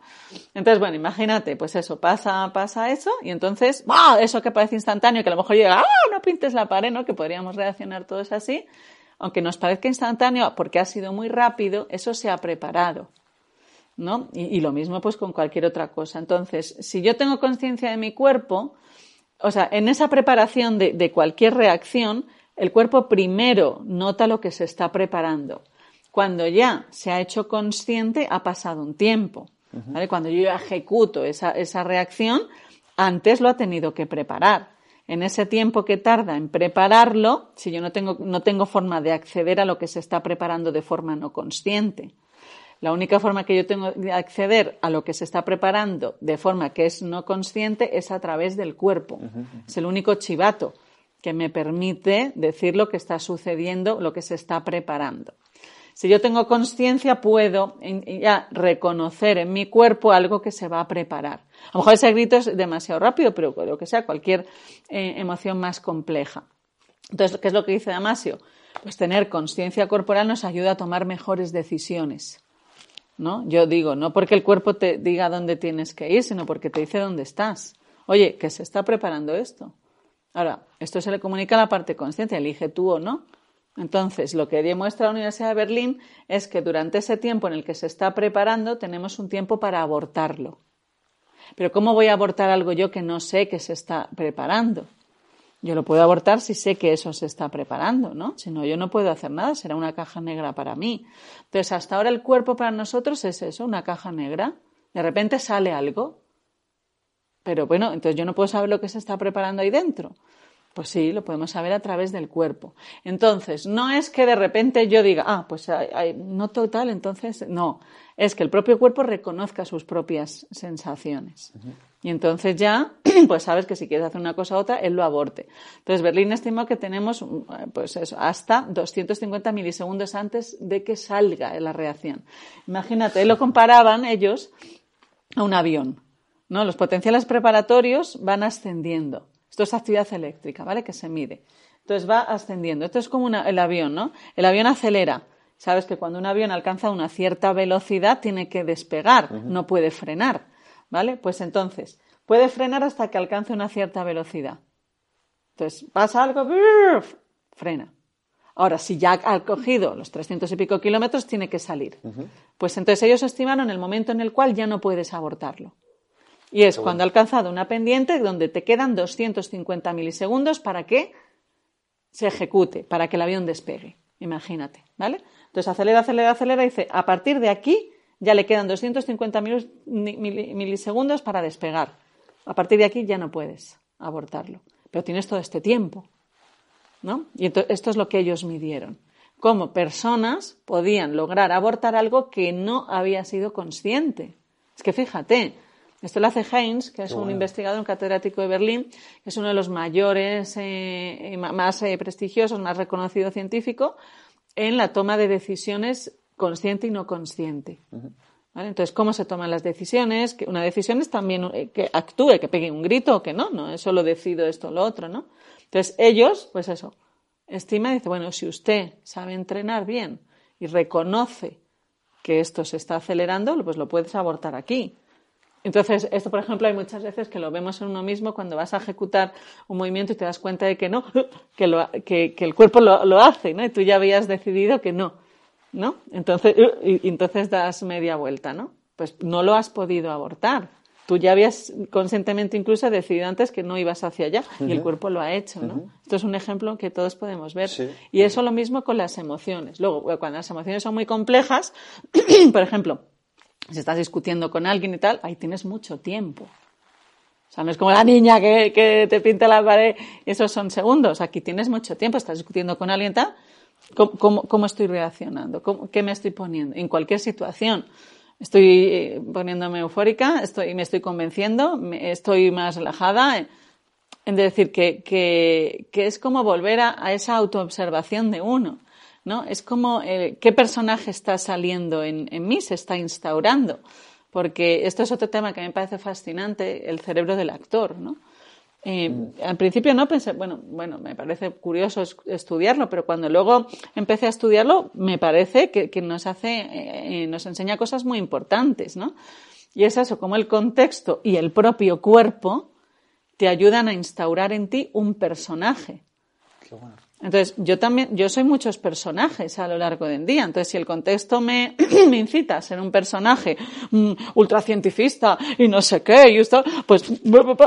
Entonces, bueno, imagínate, pues eso, pasa, pasa eso, y entonces, ¡wow! Eso que parece instantáneo, que a lo mejor llega, ¡ah! No pintes la pared, ¿no? Que podríamos reaccionar todos así. Aunque nos parezca instantáneo porque ha sido muy rápido, eso se ha preparado. ¿no? Y, y, lo mismo pues con cualquier otra cosa. Entonces, si yo tengo conciencia de mi cuerpo, o sea, en esa preparación de, cualquier reacción, el cuerpo primero nota lo que se está preparando. Cuando ya se ha hecho consciente, ha pasado un tiempo. Cuando yo ejecuto esa, esa reacción, antes lo ha tenido que preparar. En ese tiempo que tarda en prepararlo, si yo no tengo, no tengo forma de acceder a lo que se está preparando de forma no consciente. La única forma que yo tengo de acceder a lo que se está preparando de forma que es no consciente es a través del cuerpo. Es el único chivato que me permite decir lo que está sucediendo, lo que se está preparando. Si yo tengo conciencia, puedo ya reconocer en mi cuerpo algo que se va a preparar. A lo mejor ese grito es demasiado rápido, pero lo que sea, cualquier eh, emoción más compleja. Entonces, ¿qué es lo que dice Damasio? Pues tener conciencia corporal nos ayuda a tomar mejores decisiones. ¿no? Yo digo, no porque el cuerpo te diga dónde tienes que ir, sino porque te dice dónde estás. Oye, que se está preparando esto. Ahora, esto se le comunica a la parte consciente, elige tú o no. Entonces, lo que demuestra la Universidad de Berlín es que durante ese tiempo en el que se está preparando, tenemos un tiempo para abortarlo. Pero ¿cómo voy a abortar algo yo que no sé que se está preparando? Yo lo puedo abortar si sé que eso se está preparando, ¿no? Si no, yo no puedo hacer nada, será una caja negra para mí. Entonces, hasta ahora el cuerpo para nosotros es eso, una caja negra. De repente sale algo. Pero bueno, entonces yo no puedo saber lo que se está preparando ahí dentro. Pues sí, lo podemos saber a través del cuerpo. Entonces, no es que de repente yo diga, ah, pues hay, no total, entonces no. Es que el propio cuerpo reconozca sus propias sensaciones. Y entonces ya, pues sabes que si quieres hacer una cosa u otra, él lo aborte. Entonces Berlín estimó que tenemos, pues eso, hasta 250 milisegundos antes de que salga la reacción. Imagínate, lo comparaban ellos a un avión. ¿no? Los potenciales preparatorios van ascendiendo. Esto es actividad eléctrica, ¿vale? Que se mide. Entonces va ascendiendo. Esto es como el avión, ¿no? El avión acelera. Sabes que cuando un avión alcanza una cierta velocidad tiene que despegar, no puede frenar. ¿Vale? Pues entonces, puede frenar hasta que alcance una cierta velocidad. Entonces, pasa algo, frena. Ahora, si ya ha cogido los 300 y pico kilómetros, tiene que salir. Pues entonces ellos estimaron el momento en el cual ya no puedes abortarlo. Y es cuando ha alcanzado una pendiente donde te quedan 250 milisegundos para que se ejecute, para que el avión despegue. Imagínate, ¿vale? Entonces acelera, acelera, acelera y dice, a partir de aquí ya le quedan 250 milisegundos para despegar. A partir de aquí ya no puedes abortarlo. Pero tienes todo este tiempo. ¿no? Y esto es lo que ellos midieron. Cómo personas podían lograr abortar algo que no había sido consciente. Es que fíjate, esto lo hace Heinz, que es un investigador, un catedrático de Berlín, que es uno de los mayores, eh, más eh, prestigiosos, más reconocido científico, en la toma de decisiones consciente y no consciente. Entonces, ¿cómo se toman las decisiones? Que una decisión es también eh, que actúe, que pegue un grito o que no, no es solo decido esto o lo otro, ¿no? Entonces, ellos, pues eso, estima y dice, bueno, si usted sabe entrenar bien y reconoce que esto se está acelerando, pues lo puedes abortar aquí. Entonces, esto, por ejemplo, hay muchas veces que lo vemos en uno mismo cuando vas a ejecutar un movimiento y te das cuenta de que no, que, que, el cuerpo lo, lo, hace, ¿no? Y tú ya habías decidido que no. ¿no? Entonces, y, entonces das media vuelta, ¿no? Pues no lo has podido abortar. Tú ya habías conscientemente incluso decidido antes que no ibas hacia allá y el cuerpo lo ha hecho, ¿no? Esto es un ejemplo que todos podemos ver. Y eso lo mismo con las emociones. Luego, cuando las emociones son muy complejas, por ejemplo, si estás discutiendo con alguien y tal, ahí tienes mucho tiempo. O sea, no es como la niña que, que te pinta la pared esos son segundos. Aquí tienes mucho tiempo, estás discutiendo con alguien y tal, ¿Cómo, estoy reaccionando? ¿Qué me estoy poniendo? En cualquier situación. Estoy eh, poniéndome eufórica, estoy, me estoy convenciendo, estoy más relajada. En decir, que, que, que es como volver a, esa autoobservación de uno. ¿No? Es como eh, qué personaje está saliendo en, en mí, se está instaurando. Porque esto es otro tema que me parece fascinante, el cerebro del actor, ¿no? Eh, al principio no pensé, bueno, bueno, me parece curioso estudiarlo, pero cuando luego empecé a estudiarlo, me parece que, nos hace, eh, nos enseña cosas muy importantes, ¿no? Y es eso, como el contexto y el propio cuerpo te ayudan a instaurar en ti un personaje. Qué bueno. Entonces, yo también, yo soy muchos personajes a lo largo del día. Entonces, si el contexto me, incita a ser un personaje mm, ultracientifista y no sé qué, y esto, pues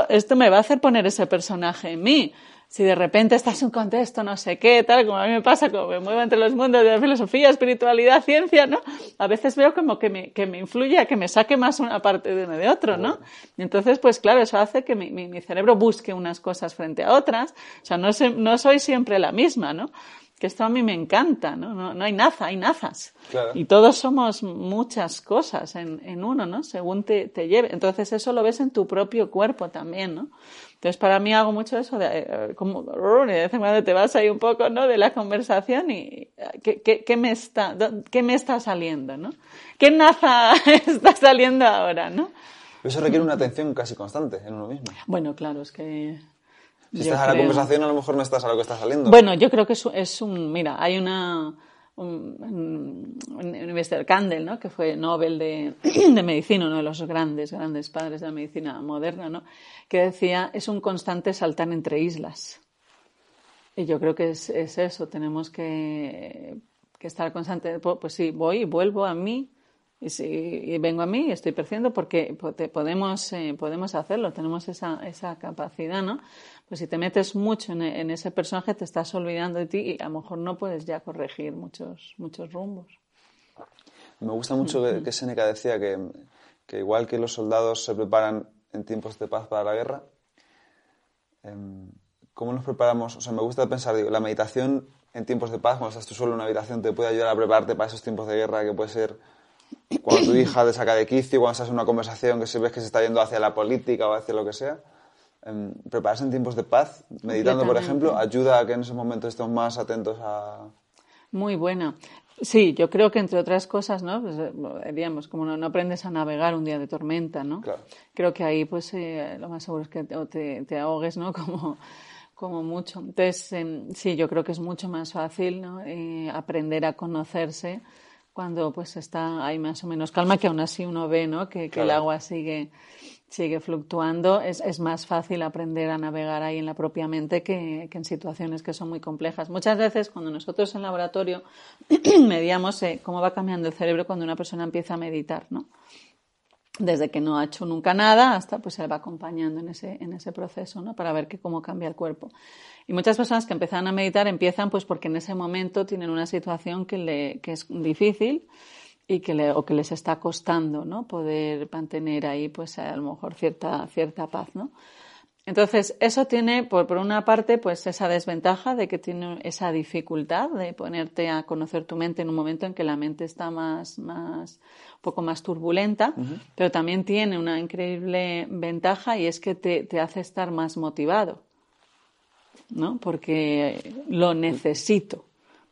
esto me va a hacer poner ese personaje en mí si de repente estás en un contexto no sé qué, tal, como a mí me pasa, como me muevo entre los mundos de la filosofía, espiritualidad, ciencia, ¿no? A veces veo como que me, que me influye a que me saque más una parte de uno de otro, ¿no? Y entonces, pues claro, eso hace que mi, mi, cerebro busque unas cosas frente a otras. O sea, no, no soy siempre la misma, ¿no? que esto a mí me encanta, ¿no? No, no hay naza, hay nazas. Y todos somos muchas cosas en, en uno, ¿no? Según te, te, lleve. Entonces eso lo ves en tu propio cuerpo también, ¿no? Entonces, para mí hago mucho eso de, eh, como, de vez en cuando te vas ahí un poco, ¿no? De la conversación y ¿qué, qué, qué me, está, qué me está saliendo, ¿no? ¿Qué naza está saliendo ahora, no? Eso requiere una atención casi constante en uno mismo. Bueno, claro, es que... Si estás a la conversación, a lo mejor no estás a lo que está saliendo. Bueno, yo creo que es, es un... Mira, hay una un, un, Candel, ¿no? que fue Nobel de, de, Medicina, uno de los grandes, grandes padres de la medicina moderna, ¿no? que decía, es un constante saltar entre islas. Y yo creo que es, es eso, tenemos que, que, estar constante, pues sí, voy y vuelvo a mí, y, si, vengo a mí y estoy percibiendo porque podemos, eh, podemos hacerlo, tenemos esa, esa capacidad, ¿no? Pues si te metes mucho en, ese personaje te estás olvidando de ti y a lo mejor no puedes ya corregir muchos, muchos rumbos. Me gusta mucho que, Seneca decía que, que, igual que los soldados se preparan en tiempos de paz para la guerra, em, ¿cómo nos preparamos? O sea, me gusta pensar, digo, la meditación en tiempos de paz, cuando estás tú solo en una habitación, te puede ayudar a prepararte para esos tiempos de guerra, que puede ser cuando tu hija te saca de quicio, cuando estás en una conversación que se ves que se está yendo hacia la política o hacia lo que sea prepararse en tiempos de paz, meditando, por ejemplo, ayuda a que en esos momentos estemos más atentos a... Muy buena. Sí, yo creo que entre otras cosas, ¿no? Pues, eh, digamos, como no, aprendes a navegar un día de tormenta, ¿no? Creo que ahí, pues, eh, lo más seguro es que te, te, ahogues, ¿no? Como, como mucho. Entonces, em, sí, yo creo que es mucho más fácil, ¿no? Eh, aprender a conocerse cuando, pues, está hay más o menos calma, que aún así uno ve, ¿no? Que, que el agua sigue sigue fluctuando, es, es, más fácil aprender a navegar ahí en la propia mente que, que, en situaciones que son muy complejas. Muchas veces cuando nosotros en laboratorio mediamos eh, cómo va cambiando el cerebro cuando una persona empieza a meditar, ¿no? Desde que no ha hecho nunca nada hasta pues se va acompañando en ese, en ese proceso, ¿no? Para ver que cómo cambia el cuerpo. Y muchas personas que empiezan a meditar empiezan pues porque en ese momento tienen una situación que, le, que es difícil y que le, o que les está costando ¿no? poder mantener ahí pues a lo mejor cierta, cierta paz. ¿no? Entonces, eso tiene, por, por, una parte, pues esa desventaja de que tiene esa dificultad de ponerte a conocer tu mente en un momento en que la mente está más, más, un poco más turbulenta, pero también tiene una increíble ventaja y es que te, te hace estar más motivado, ¿no? Porque lo necesito.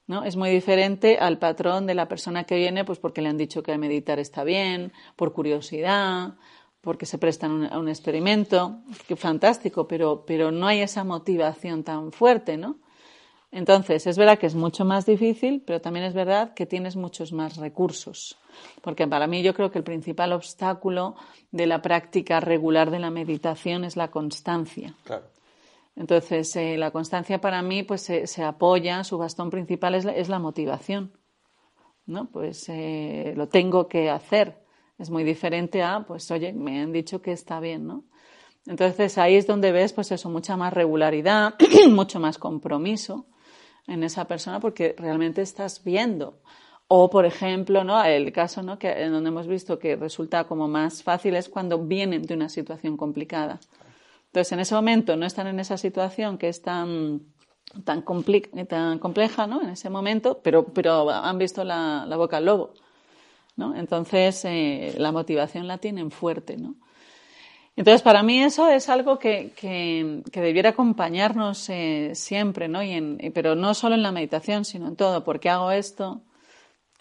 ¿No? Es muy diferente al patrón de la persona que viene, pues porque le han dicho que meditar está bien, por curiosidad, porque se prestan a un experimento, que fantástico, pero, pero no hay esa motivación tan fuerte, ¿no? Entonces, es verdad que es mucho más difícil, pero también es verdad que tienes muchos más recursos. Porque para mí yo creo que el principal obstáculo de la práctica regular de la meditación es la constancia. Entonces, eh, la constancia para mí pues se, apoya, su bastón principal es la, motivación. ¿no? Pues eh, lo tengo que hacer. Es muy diferente a, pues oye, me han dicho que está bien, ¿no? Entonces ahí es donde ves, pues eso, mucha más regularidad, mucho más compromiso en esa persona porque realmente estás viendo. O, por ejemplo, ¿no? el caso ¿no? en donde hemos visto que resulta como más fácil es cuando vienen de una situación complicada. Entonces, en ese momento no están en esa situación que es tan, tan, compleja ¿no? en ese momento, pero, pero han visto la, la boca al lobo. ¿no? Entonces, eh, la motivación la tienen fuerte. ¿no? Entonces, para mí eso es algo que, que, que debiera acompañarnos eh, siempre, ¿no? Y en, pero no solo en la meditación, sino en todo. ¿Por qué hago esto?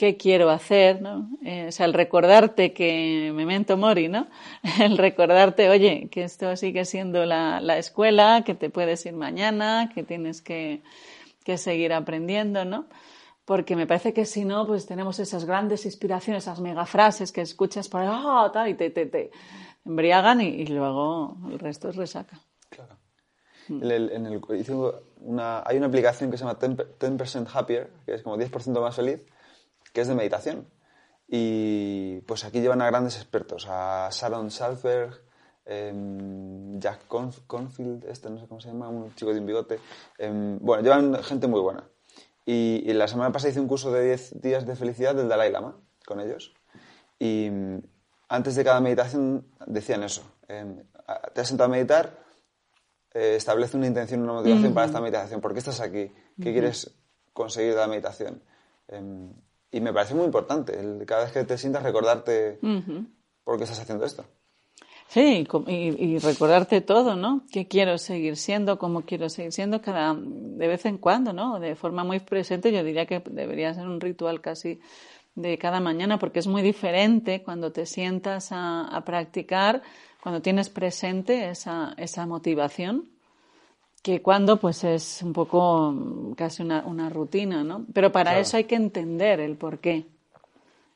¿Qué quiero hacer? ¿no? Eh, o sea, el recordarte que memento mori, ¿no? El recordarte, oye, que esto sigue siendo la, la escuela, que te puedes ir mañana, que tienes que, que seguir aprendiendo, ¿no? porque me parece que si no, pues tenemos esas grandes inspiraciones, esas megafrases que escuchas por ahí, oh, tal, y te, te, te embriagan y, y, luego el resto es resaca. Claro. En el, en el, una, hay una aplicación que se llama 10%, Happier, que es como 10% más feliz, que es de meditación. Y pues aquí llevan a grandes expertos, a Sharon Salzberg, eh, Jack Conf Confield, este no sé cómo se llama, un chico de un bigote. Eh, bueno, llevan gente muy buena. Y, y, la semana pasada hice un curso de 10 días de felicidad del Dalai Lama con ellos. Y antes de cada meditación decían eso. Eh, te has sentado a meditar, eh, establece una intención, una motivación uh -huh. para esta meditación. ¿Por qué estás aquí? ¿Qué uh -huh. quieres conseguir de la meditación? Y me parece muy importante, el, cada vez que te sientas, recordarte uh -huh. por qué estás haciendo esto. Sí, y, y, recordarte todo, ¿no? ¿Qué quiero seguir siendo? ¿Cómo quiero seguir siendo? Cada, de vez en cuando, ¿no? De forma muy presente, yo diría que debería ser un ritual casi de cada mañana, porque es muy diferente cuando te sientas a, a practicar, cuando tienes presente esa, esa motivación, que cuando pues es un poco casi una, una rutina, ¿no? Pero para claro. eso hay que entender el por qué.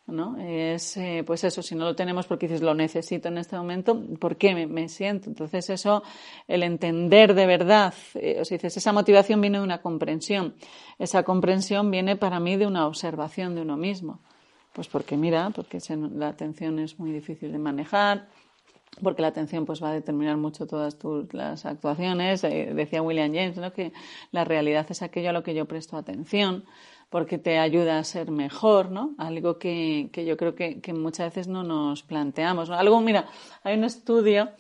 ¿no? Es, eh, pues eso, si no lo tenemos porque dices, lo necesito en este momento, ¿por qué me, me siento? Entonces eso, el entender de verdad, eh, o sea, dices, esa motivación viene de una comprensión. Esa comprensión viene para mí de una observación de uno mismo. Pues porque mira, porque la atención es muy difícil de manejar, porque la atención pues va a determinar mucho todas tus las actuaciones. Eh, decía William James, ¿no? que la realidad es aquello a lo que yo presto atención porque te ayuda a ser mejor, ¿no? Algo que, que yo creo que, que, muchas veces no nos planteamos. Algo, mira, hay un estudio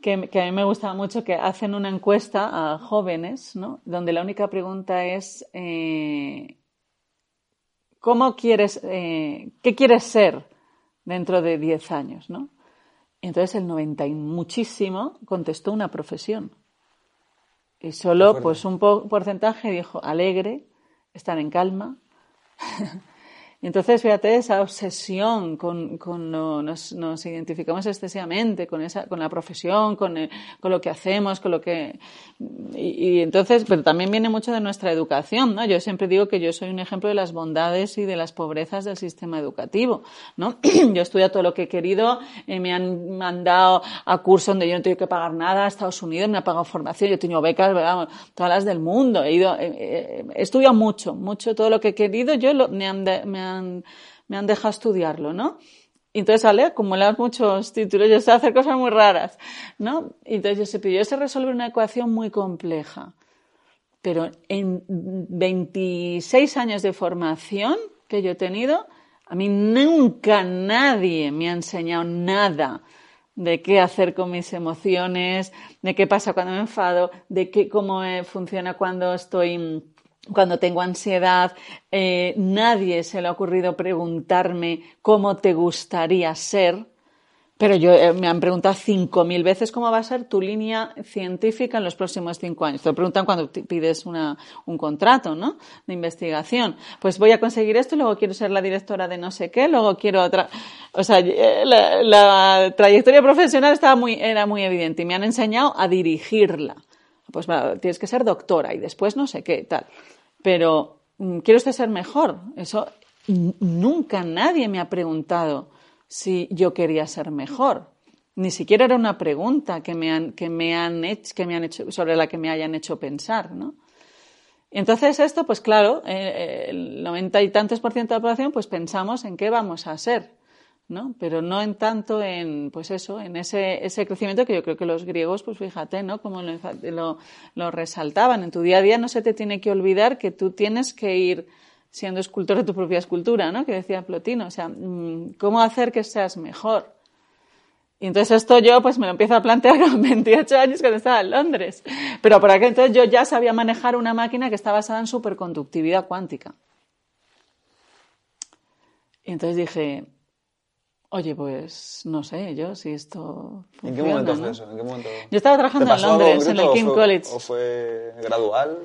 que, que, a mí me gusta mucho que hacen una encuesta a jóvenes, ¿no? Donde la única pregunta es eh, ¿cómo quieres, eh, qué quieres ser dentro de 10 años, ¿no? Entonces el 90 y muchísimo contestó una profesión. Y solo pues un porcentaje dijo alegre, estar en calma. Entonces, fíjate, esa obsesión con, con lo, nos, nos, identificamos excesivamente con, esa, con la profesión, con, el, con lo que hacemos, con lo que... Y, entonces, pero también viene mucho de nuestra educación, ¿no? Yo siempre digo que yo soy un ejemplo de las bondades y de las pobrezas del sistema educativo, ¿no? yo he estudiado todo lo que he querido, eh, me han mandado a cursos donde yo no tengo que pagar nada, a Estados Unidos me han pagado formación, yo he tenido becas, todas las del mundo, he ido, eh, he estudiado mucho, mucho todo lo que he querido, yo me han me han dejado estudiarlo, ¿no? Y entonces sale acumular muchos títulos, yo sé hacer cosas muy raras, ¿no? Y entonces yo sé, pero yo sé resolver una ecuación muy compleja. Pero en 26 años de formación que yo he tenido, a mí nunca nadie me ha enseñado nada de qué hacer con mis emociones, de qué pasa cuando me enfado, de qué, cómo funciona cuando estoy cuando tengo ansiedad, eh, nadie se le ha ocurrido preguntarme cómo te gustaría ser, pero yo eh, me han preguntado cinco mil veces cómo va a ser tu línea científica en los próximos cinco años. Te lo preguntan cuando pides una, un contrato, ¿no? De investigación. Pues voy a conseguir esto, luego quiero ser la directora de no sé qué, luego quiero otra. O sea, eh, la, la trayectoria profesional estaba muy, era muy evidente y me han enseñado a dirigirla. Pues bueno, tienes que ser doctora y después no sé qué, tal pero mm, quiero usted ser mejor. Eso nunca nadie me ha preguntado si yo quería ser mejor. Ni siquiera era una pregunta que me han, que me han, hecho, que me han hecho, sobre la que me hayan hecho pensar, ¿no? entonces esto, pues claro, eh, el noventa y tantos por ciento de la población, pues pensamos en qué vamos a ser, ¿no? Pero no en tanto en, pues eso, en ese, ese crecimiento que yo creo que los griegos, pues fíjate, ¿no? Como lo, resaltaban. En tu día a día no se te tiene que olvidar que tú tienes que ir siendo escultor de tu propia escultura, ¿no? Que decía Plotino. O sea, mm, ¿cómo hacer que seas mejor? Y entonces esto yo pues me lo empiezo a plantear con 28 años cuando estaba en Londres. Pero por aquel entonces yo ya sabía manejar una máquina que está basada en superconductividad cuántica. Y entonces dije, oye, pues no sé yo si esto ¿En qué momento fue eso? ¿En qué momento? Yo estaba trabajando en Londres, en el King College. ¿O fue gradual?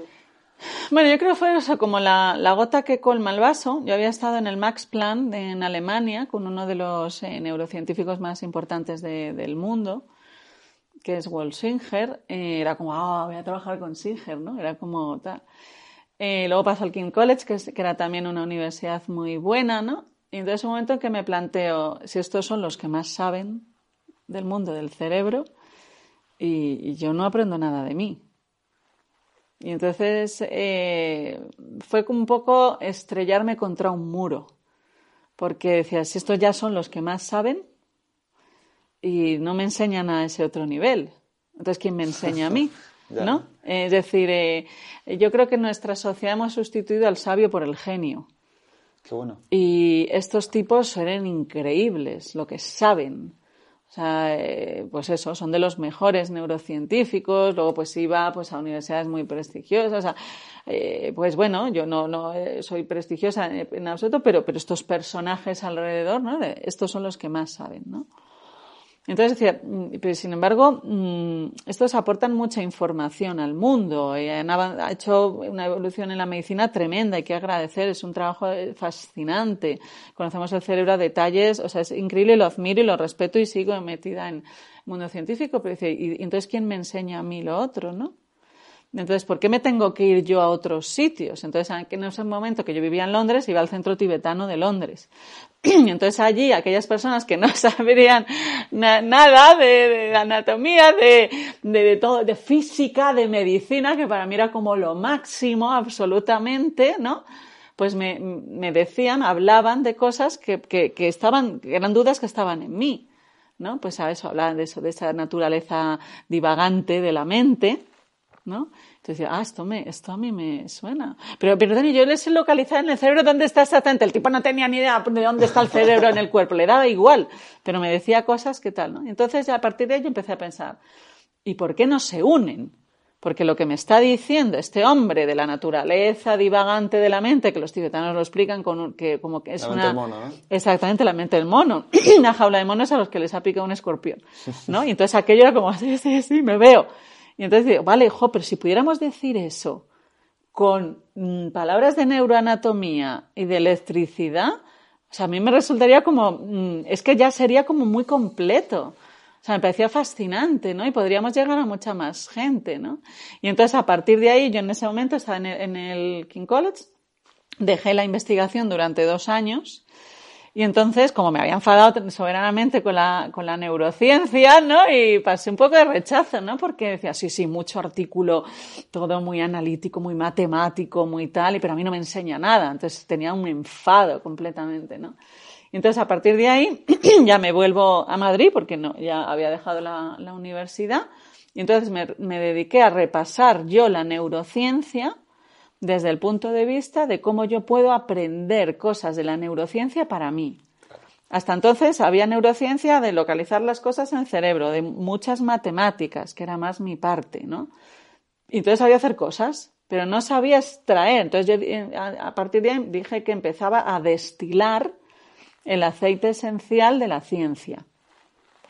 Bueno, yo creo que fue eso, como la, la, gota que colma el vaso. Yo había estado en el Max Planck en Alemania con uno de los eh, neurocientíficos más importantes de, del mundo, que es Wolf Singer. Eh, era como, ah, voy a trabajar con Singer, ¿no? Era como tal. Eh, luego pasó al King College, que, es, que, era también una universidad muy buena, ¿no? Y entonces un momento en que me planteo si estos son los que más saben del mundo del cerebro y, y yo no aprendo nada de mí. Y entonces eh, fue un poco estrellarme contra un muro, porque decía, si estos ya son los que más saben y no me enseñan a ese otro nivel, entonces ¿quién me enseña a mí? ¿No? Es decir, eh, yo creo que en nuestra sociedad hemos sustituido al sabio por el genio. Y estos tipos eran increíbles, lo que saben. O sea, eh, pues eso, son de los mejores neurocientíficos, luego pues iba pues a universidades muy prestigiosas, o sea, eh, pues bueno, yo no, no eh, soy prestigiosa en, en, absoluto, pero, pero estos personajes alrededor, ¿no? Estos son los que más saben, ¿no? Entonces decía, mm, pero sin embargo, mm, estos aportan mucha información al mundo. Y han ha hecho una evolución en la medicina tremenda, hay que agradecer, es un trabajo fascinante. Conocemos el cerebro a detalles, o sea, es increíble, lo admiro y lo respeto y sigo metida en el mundo científico. Pero dice, y entonces, ¿quién me enseña a mí lo otro, no? Entonces, ¿por qué me tengo que ir yo a otros sitios? Entonces, en ese momento que yo vivía en Londres, iba al centro tibetano de Londres. Entonces allí, aquellas personas que no sabrían nada de, anatomía, de, de, todo, de física, de medicina, que para mí era como lo máximo absolutamente, ¿no? Pues me, me decían, hablaban de cosas que, que, que estaban, que eran dudas que estaban en mí, ¿no? Pues a eso, hablaban de eso, de esa naturaleza divagante de la mente ¿no? Entonces decía, ah, esto, me, esto a mí me suena. Pero, pero Dani, yo le sé localizar en el cerebro dónde está exactamente. El tipo no tenía ni idea de dónde está el cerebro en el cuerpo, le daba igual, pero me decía cosas que tal, ¿no? Entonces, a partir de ahí yo empecé a pensar, ¿y por qué no se unen? Porque lo que me está diciendo este hombre de la naturaleza divagante de la mente, que los tibetanos lo explican con que como que es la una mente del mono, ¿no? exactamente la mente del mono, una jaula de monos a los que les ha picado un escorpión, ¿no? Y entonces aquello era como sí, sí, sí, me veo. Y entonces digo, vale, jo, pero si pudiéramos decir eso con mm, palabras de neuroanatomía y de electricidad, o sea, a mí me resultaría como, mm, es que ya sería como muy completo. O sea, me parecía fascinante, ¿no? Y podríamos llegar a mucha más gente, ¿no? Y entonces, a partir de ahí, yo en ese momento estaba en el, en el King College, dejé la investigación durante dos años y entonces, como me había enfadado soberanamente con la, con la neurociencia, ¿no? Y pasé un poco de rechazo, ¿no? Porque decía, sí, sí, mucho artículo, todo muy analítico, muy matemático, muy tal, y pero a mí no me enseña nada. Entonces tenía un enfado completamente, ¿no? Entonces, a partir de ahí, ya me vuelvo a Madrid, porque no, ya había dejado la, la universidad, y entonces me, me dediqué a repasar yo la neurociencia, desde el punto de vista de cómo yo puedo aprender cosas de la neurociencia para mí. Hasta entonces había neurociencia de localizar las cosas en el cerebro, de muchas matemáticas, que era más mi parte, ¿no? Entonces sabía hacer cosas, pero no sabía extraer. Entonces yo eh, a partir de ahí dije que empezaba a destilar el aceite esencial de la ciencia,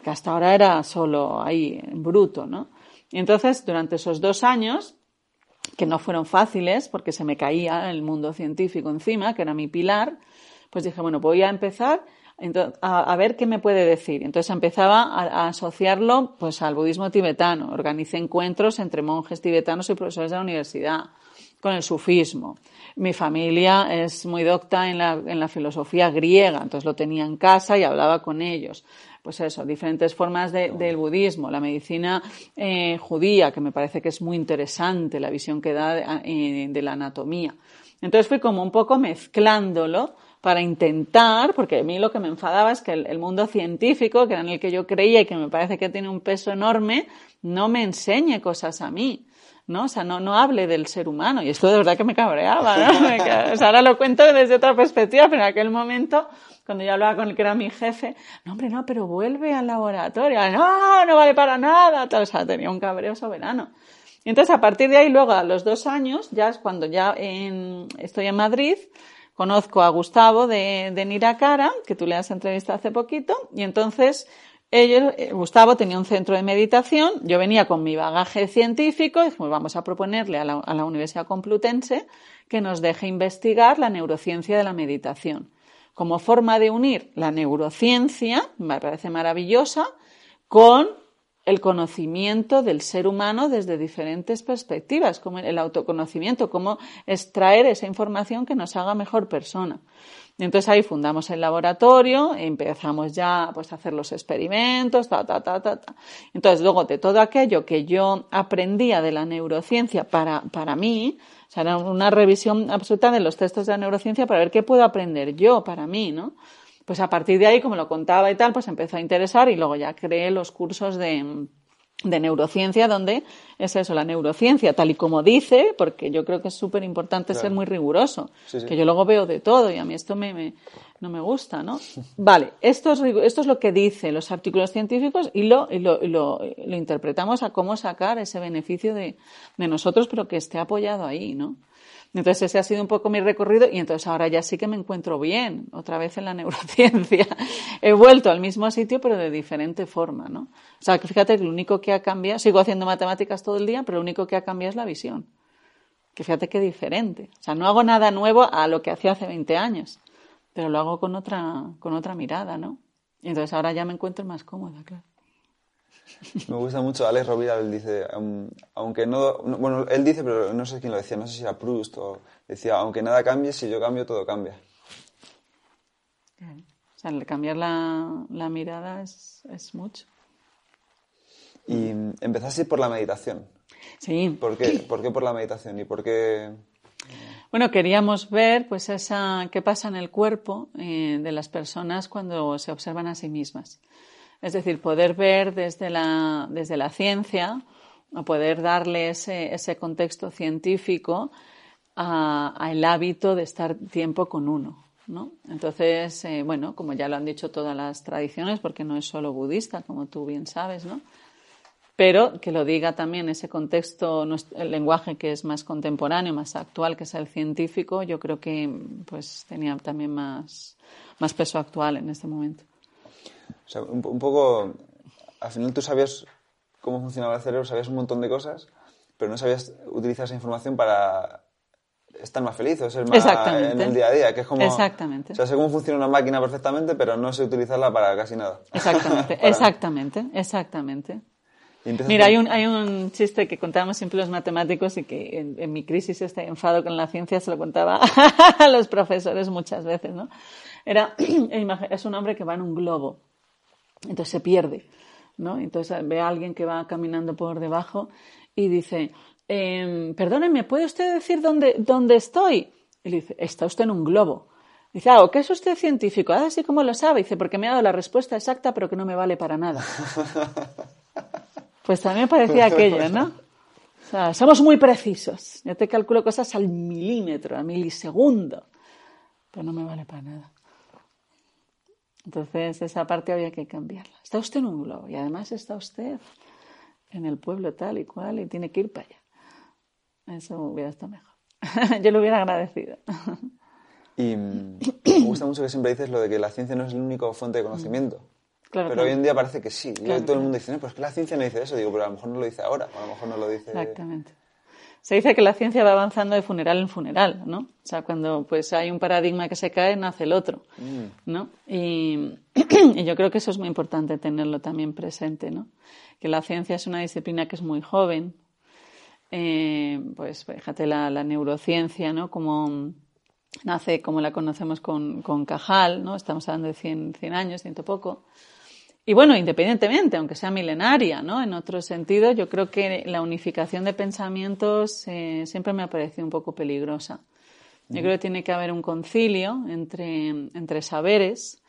que hasta ahora era solo ahí, en bruto, ¿no? Y entonces, durante esos dos años, que no fueron fáciles porque se me caía el mundo científico encima, que era mi pilar, pues dije, bueno, voy a empezar a, ver qué me puede decir. Entonces empezaba a, asociarlo pues al budismo tibetano. Organicé encuentros entre monjes tibetanos y profesores de la universidad con el sufismo. Mi familia es muy docta en la, en la filosofía griega, entonces lo tenía en casa y hablaba con ellos. Pues eso, diferentes formas del budismo, la medicina eh, judía, que me parece que es muy interesante, la visión que da eh, de, la anatomía. Entonces fui como un poco mezclándolo para intentar, porque a mí lo que me enfadaba es que el, mundo científico, que era en el que yo creía y que me parece que tiene un peso enorme, no me enseñe cosas a mí. ¿no? O sea, no, no hable del ser humano. Y esto de verdad que me cabreaba, ¿no? o sea, ahora lo cuento desde otra perspectiva, pero en aquel momento cuando yo hablaba con el que era mi jefe, no, hombre, no, pero vuelve al laboratorio, no, no vale para nada, o sea, tenía un cabreo soberano. Y entonces, a partir de ahí, luego, a los dos años, ya es cuando ya estoy en Madrid, conozco a Gustavo de, de Niracara, que tú le has entrevistado hace poquito, y entonces ellos, eh, Gustavo tenía un centro de meditación, yo venía con mi bagaje científico, y dijimos, vamos a proponerle a la, a la Universidad Complutense que nos deje investigar la neurociencia de la meditación como forma de unir la neurociencia, me parece maravillosa, con el conocimiento del ser humano desde diferentes perspectivas, como el autoconocimiento, cómo extraer esa información que nos haga mejor persona. entonces ahí fundamos el laboratorio, empezamos ya pues, a hacer los experimentos, ta, ta, ta, ta, ta. Entonces luego de todo aquello que yo aprendía de la neurociencia para, para mí, o sea, era una revisión absoluta de los textos de la neurociencia para ver qué puedo aprender yo para mí, ¿no? Pues a partir de ahí, como lo contaba y tal, pues empezó a interesar y luego ya creé los cursos de, de neurociencia, donde es eso, la neurociencia, tal y como dice, porque yo creo que es súper importante ser muy riguroso, que yo luego veo de todo y a mí esto me, no me gusta, ¿no? Vale, esto es, esto es lo que dicen los artículos científicos y lo, y lo, lo, interpretamos a cómo sacar ese beneficio de, de nosotros, pero que esté apoyado ahí, ¿no? Entonces ese ha sido un poco mi recorrido y entonces ahora ya sí que me encuentro bien, otra vez en la neurociencia. He vuelto al mismo sitio pero de diferente forma, ¿no? O sea, que fíjate que lo único que ha cambiado, sigo haciendo matemáticas todo el día, pero lo único que ha cambiado es la visión. Que fíjate qué diferente. O sea, no hago nada nuevo a lo que hacía hace 20 años pero lo hago con otra, con otra mirada, ¿no? Y entonces ahora ya me encuentro más cómoda, claro. Me gusta mucho, Alex Rovira, él dice, aunque no, bueno, él dice, pero no sé quién lo decía, no sé si era Proust o decía, aunque nada cambie, si yo cambio, todo cambia. O sea, cambiar la, la mirada es, es, mucho. Y empezaste por la meditación. Sí. ¿Por qué? ¿Por qué por la meditación? ¿Y por qué bueno, queríamos ver pues esa qué pasa en el cuerpo eh, de las personas cuando se observan a sí mismas. Es decir, poder ver desde la, desde la ciencia, o poder darle ese, ese contexto científico al hábito de estar tiempo con uno. ¿no? Entonces, eh, bueno, como ya lo han dicho todas las tradiciones, porque no es solo budista, como tú bien sabes, ¿no? pero que lo diga también ese contexto, el lenguaje que es más contemporáneo, más actual, que es el científico, yo creo que pues tenía también más, más peso actual en este momento. O sea, un, poco, al final tú sabías cómo funcionaba el cerebro, sabías un montón de cosas, pero no sabías utilizar esa información para estar más feliz o ser más en el día a día, que es como... Exactamente. O sea, sé cómo funciona una máquina perfectamente, pero no sé utilizarla para casi nada. Exactamente, exactamente, exactamente. Mira, hay un, hay un chiste que contábamos siempre los matemáticos y que en, mi crisis este enfado con la ciencia se lo contaba a los profesores muchas veces, ¿no? Era, es un hombre que va en un globo, entonces se pierde, ¿no? Entonces ve a alguien que va caminando por debajo y dice, eh, perdóneme, ¿puede usted decir dónde, dónde estoy? Y le dice, está usted en un globo. Dice, ah, ¿qué es usted científico? Ah, sí, ¿cómo lo sabe? Dice, porque me ha dado la respuesta exacta, pero que no me vale para nada. Pues también parecía aquello, ¿no? O sea, somos muy precisos. Yo te calculo cosas al milímetro, al milisegundo, pero no me vale para nada. Entonces, esa parte había que cambiarla. Está usted en un globo y además está usted en el pueblo tal y cual y tiene que ir para allá. Eso hubiera estado mejor. Yo lo hubiera agradecido. Y me gusta mucho que siempre dices lo de que la ciencia no es la única fuente de conocimiento pero hoy en día parece que sí. todo el mundo dice, no, pero es que la ciencia no dice eso. Digo, pero a lo mejor no lo dice ahora, o a lo mejor no lo dice... Exactamente. Se dice que la ciencia va avanzando de funeral en funeral, ¿no? O sea, cuando pues hay un paradigma que se cae, nace el otro, mm. ¿no? Y, y, yo creo que eso es muy importante tenerlo también presente, ¿no? Que la ciencia es una disciplina que es muy joven. Eh, pues fíjate la, la, neurociencia, ¿no? Como nace, como la conocemos con, con Cajal, ¿no? Estamos hablando de 100, 100 años, ciento poco y bueno, independientemente, aunque sea milenaria, ¿no? En otro sentido, yo creo que la unificación de pensamientos eh, siempre me ha parecido un poco peligrosa. Yo creo que tiene que haber un concilio entre, entre saberes.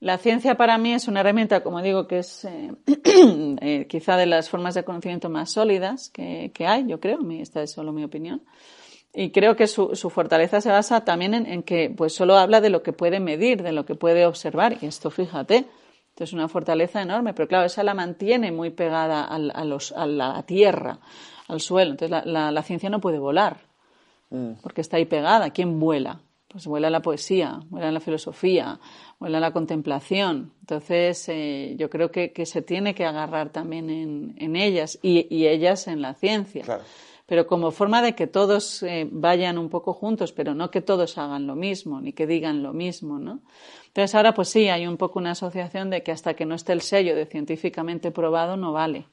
La ciencia para mí es una herramienta, como digo, que es eh, eh, quizá de las formas de conocimiento más sólidas que, que, hay, yo creo, esta es solo mi opinión. Y creo que su, su fortaleza se basa también en, en, que pues solo habla de lo que puede medir, de lo que puede observar. Y esto, fíjate, es una fortaleza enorme, pero claro, esa la mantiene muy pegada a, los, a la tierra, al suelo. Entonces la, la, ciencia no puede volar, mm. porque está ahí pegada. ¿Quién vuela? Pues vuela la poesía, vuela la filosofía, vuela la contemplación. Entonces eh, yo creo que, que, se tiene que agarrar también en, en ellas y, y, ellas en la ciencia. Claro pero como forma de que todos eh, vayan un poco juntos, pero no que todos hagan lo mismo, ni que digan lo mismo, ¿no? Entonces ahora pues sí, hay un poco una asociación de que hasta que no esté el sello de científicamente probado no vale.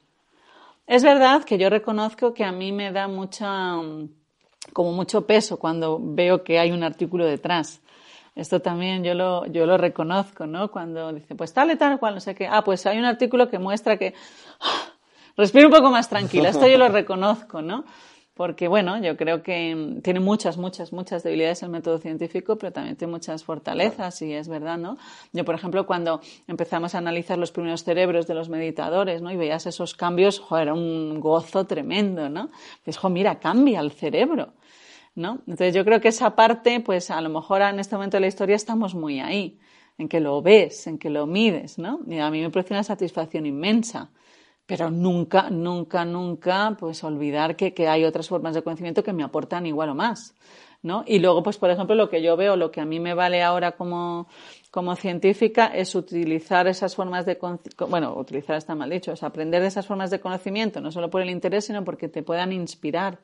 Es verdad que yo reconozco que a mí me da mucha, como mucho peso cuando veo que hay un artículo detrás. Esto también yo lo, yo lo reconozco, ¿no? Cuando dice, pues tal y tal cual, no sé qué. Ah, pues hay un artículo que muestra que respiro un poco más tranquila. Esto yo lo reconozco, ¿no? Porque, bueno, yo creo que tiene muchas, muchas, muchas debilidades el método científico, pero también tiene muchas fortalezas, y es verdad, ¿no? Yo, por ejemplo, cuando empezamos a analizar los primeros cerebros de los meditadores, ¿no? Y veías esos cambios, era un gozo tremendo, ¿no? Dices, jo, mira, cambia el cerebro. ¿No? Entonces yo creo que esa parte, pues a lo mejor en este momento de la historia estamos muy ahí, en que lo ves, en que lo mides, ¿no? Y a mí me produce una satisfacción inmensa pero nunca, nunca, nunca, pues olvidar que, que, hay otras formas de conocimiento que me aportan igual o más, ¿no? Y luego, pues por ejemplo, lo que yo veo, lo que a mí me vale ahora como, como científica es utilizar esas formas de, bueno, utilizar está mal dicho, es aprender de esas formas de conocimiento, no solo por el interés, sino porque te puedan inspirar.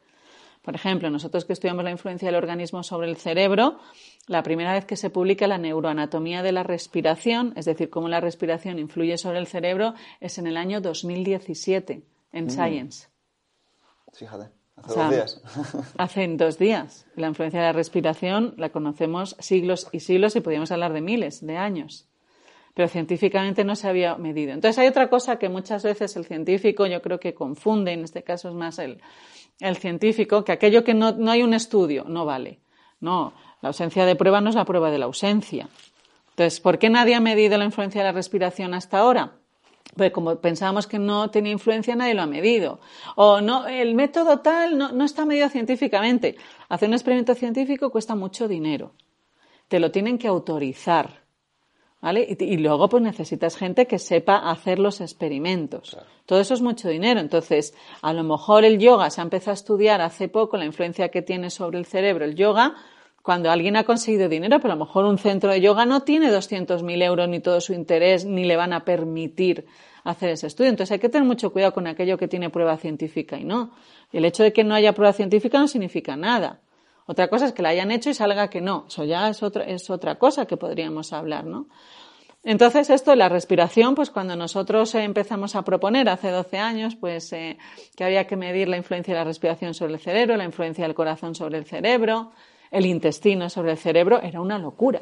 Por ejemplo, nosotros que estudiamos la influencia del organismo sobre el cerebro, la primera vez que se publica la neuroanatomía de la respiración, es decir, cómo la respiración influye sobre el cerebro, es en el año 2017 en mm. Science. Fíjate, hace dos días. hace dos días. La influencia de la respiración la conocemos siglos y siglos y podríamos hablar de miles de años. Pero científicamente no se había medido. Entonces hay otra cosa que muchas veces el científico yo creo que confunde, en este caso es más el, el científico, que aquello que no, no hay un estudio no vale. No, la ausencia de prueba no es la prueba de la ausencia. Entonces, ¿por qué nadie ha medido la influencia de la respiración hasta ahora? Pues como pensábamos que no tenía influencia, nadie lo ha medido. O no, el método tal no, no está medido científicamente. Hacer un experimento científico cuesta mucho dinero. Te lo tienen que autorizar. ¿Vale? Y, y, luego pues necesitas gente que sepa hacer los experimentos. Claro. Todo eso es mucho dinero. Entonces, a lo mejor el yoga se ha empezado a estudiar hace poco la influencia que tiene sobre el cerebro el yoga, cuando alguien ha conseguido dinero, pero a lo mejor un centro de yoga no tiene 200.000 euros ni todo su interés, ni le van a permitir hacer ese estudio. Entonces hay que tener mucho cuidado con aquello que tiene prueba científica y no. El hecho de que no haya prueba científica no significa nada. Otra cosa es que la hayan hecho y salga que no. Eso ya es otra, es otra cosa que podríamos hablar, ¿no? Entonces, esto de la respiración, pues cuando nosotros empezamos a proponer hace 12 años, pues eh, que había que medir la influencia de la respiración sobre el cerebro, la influencia del corazón sobre el cerebro, el intestino sobre el cerebro era una locura.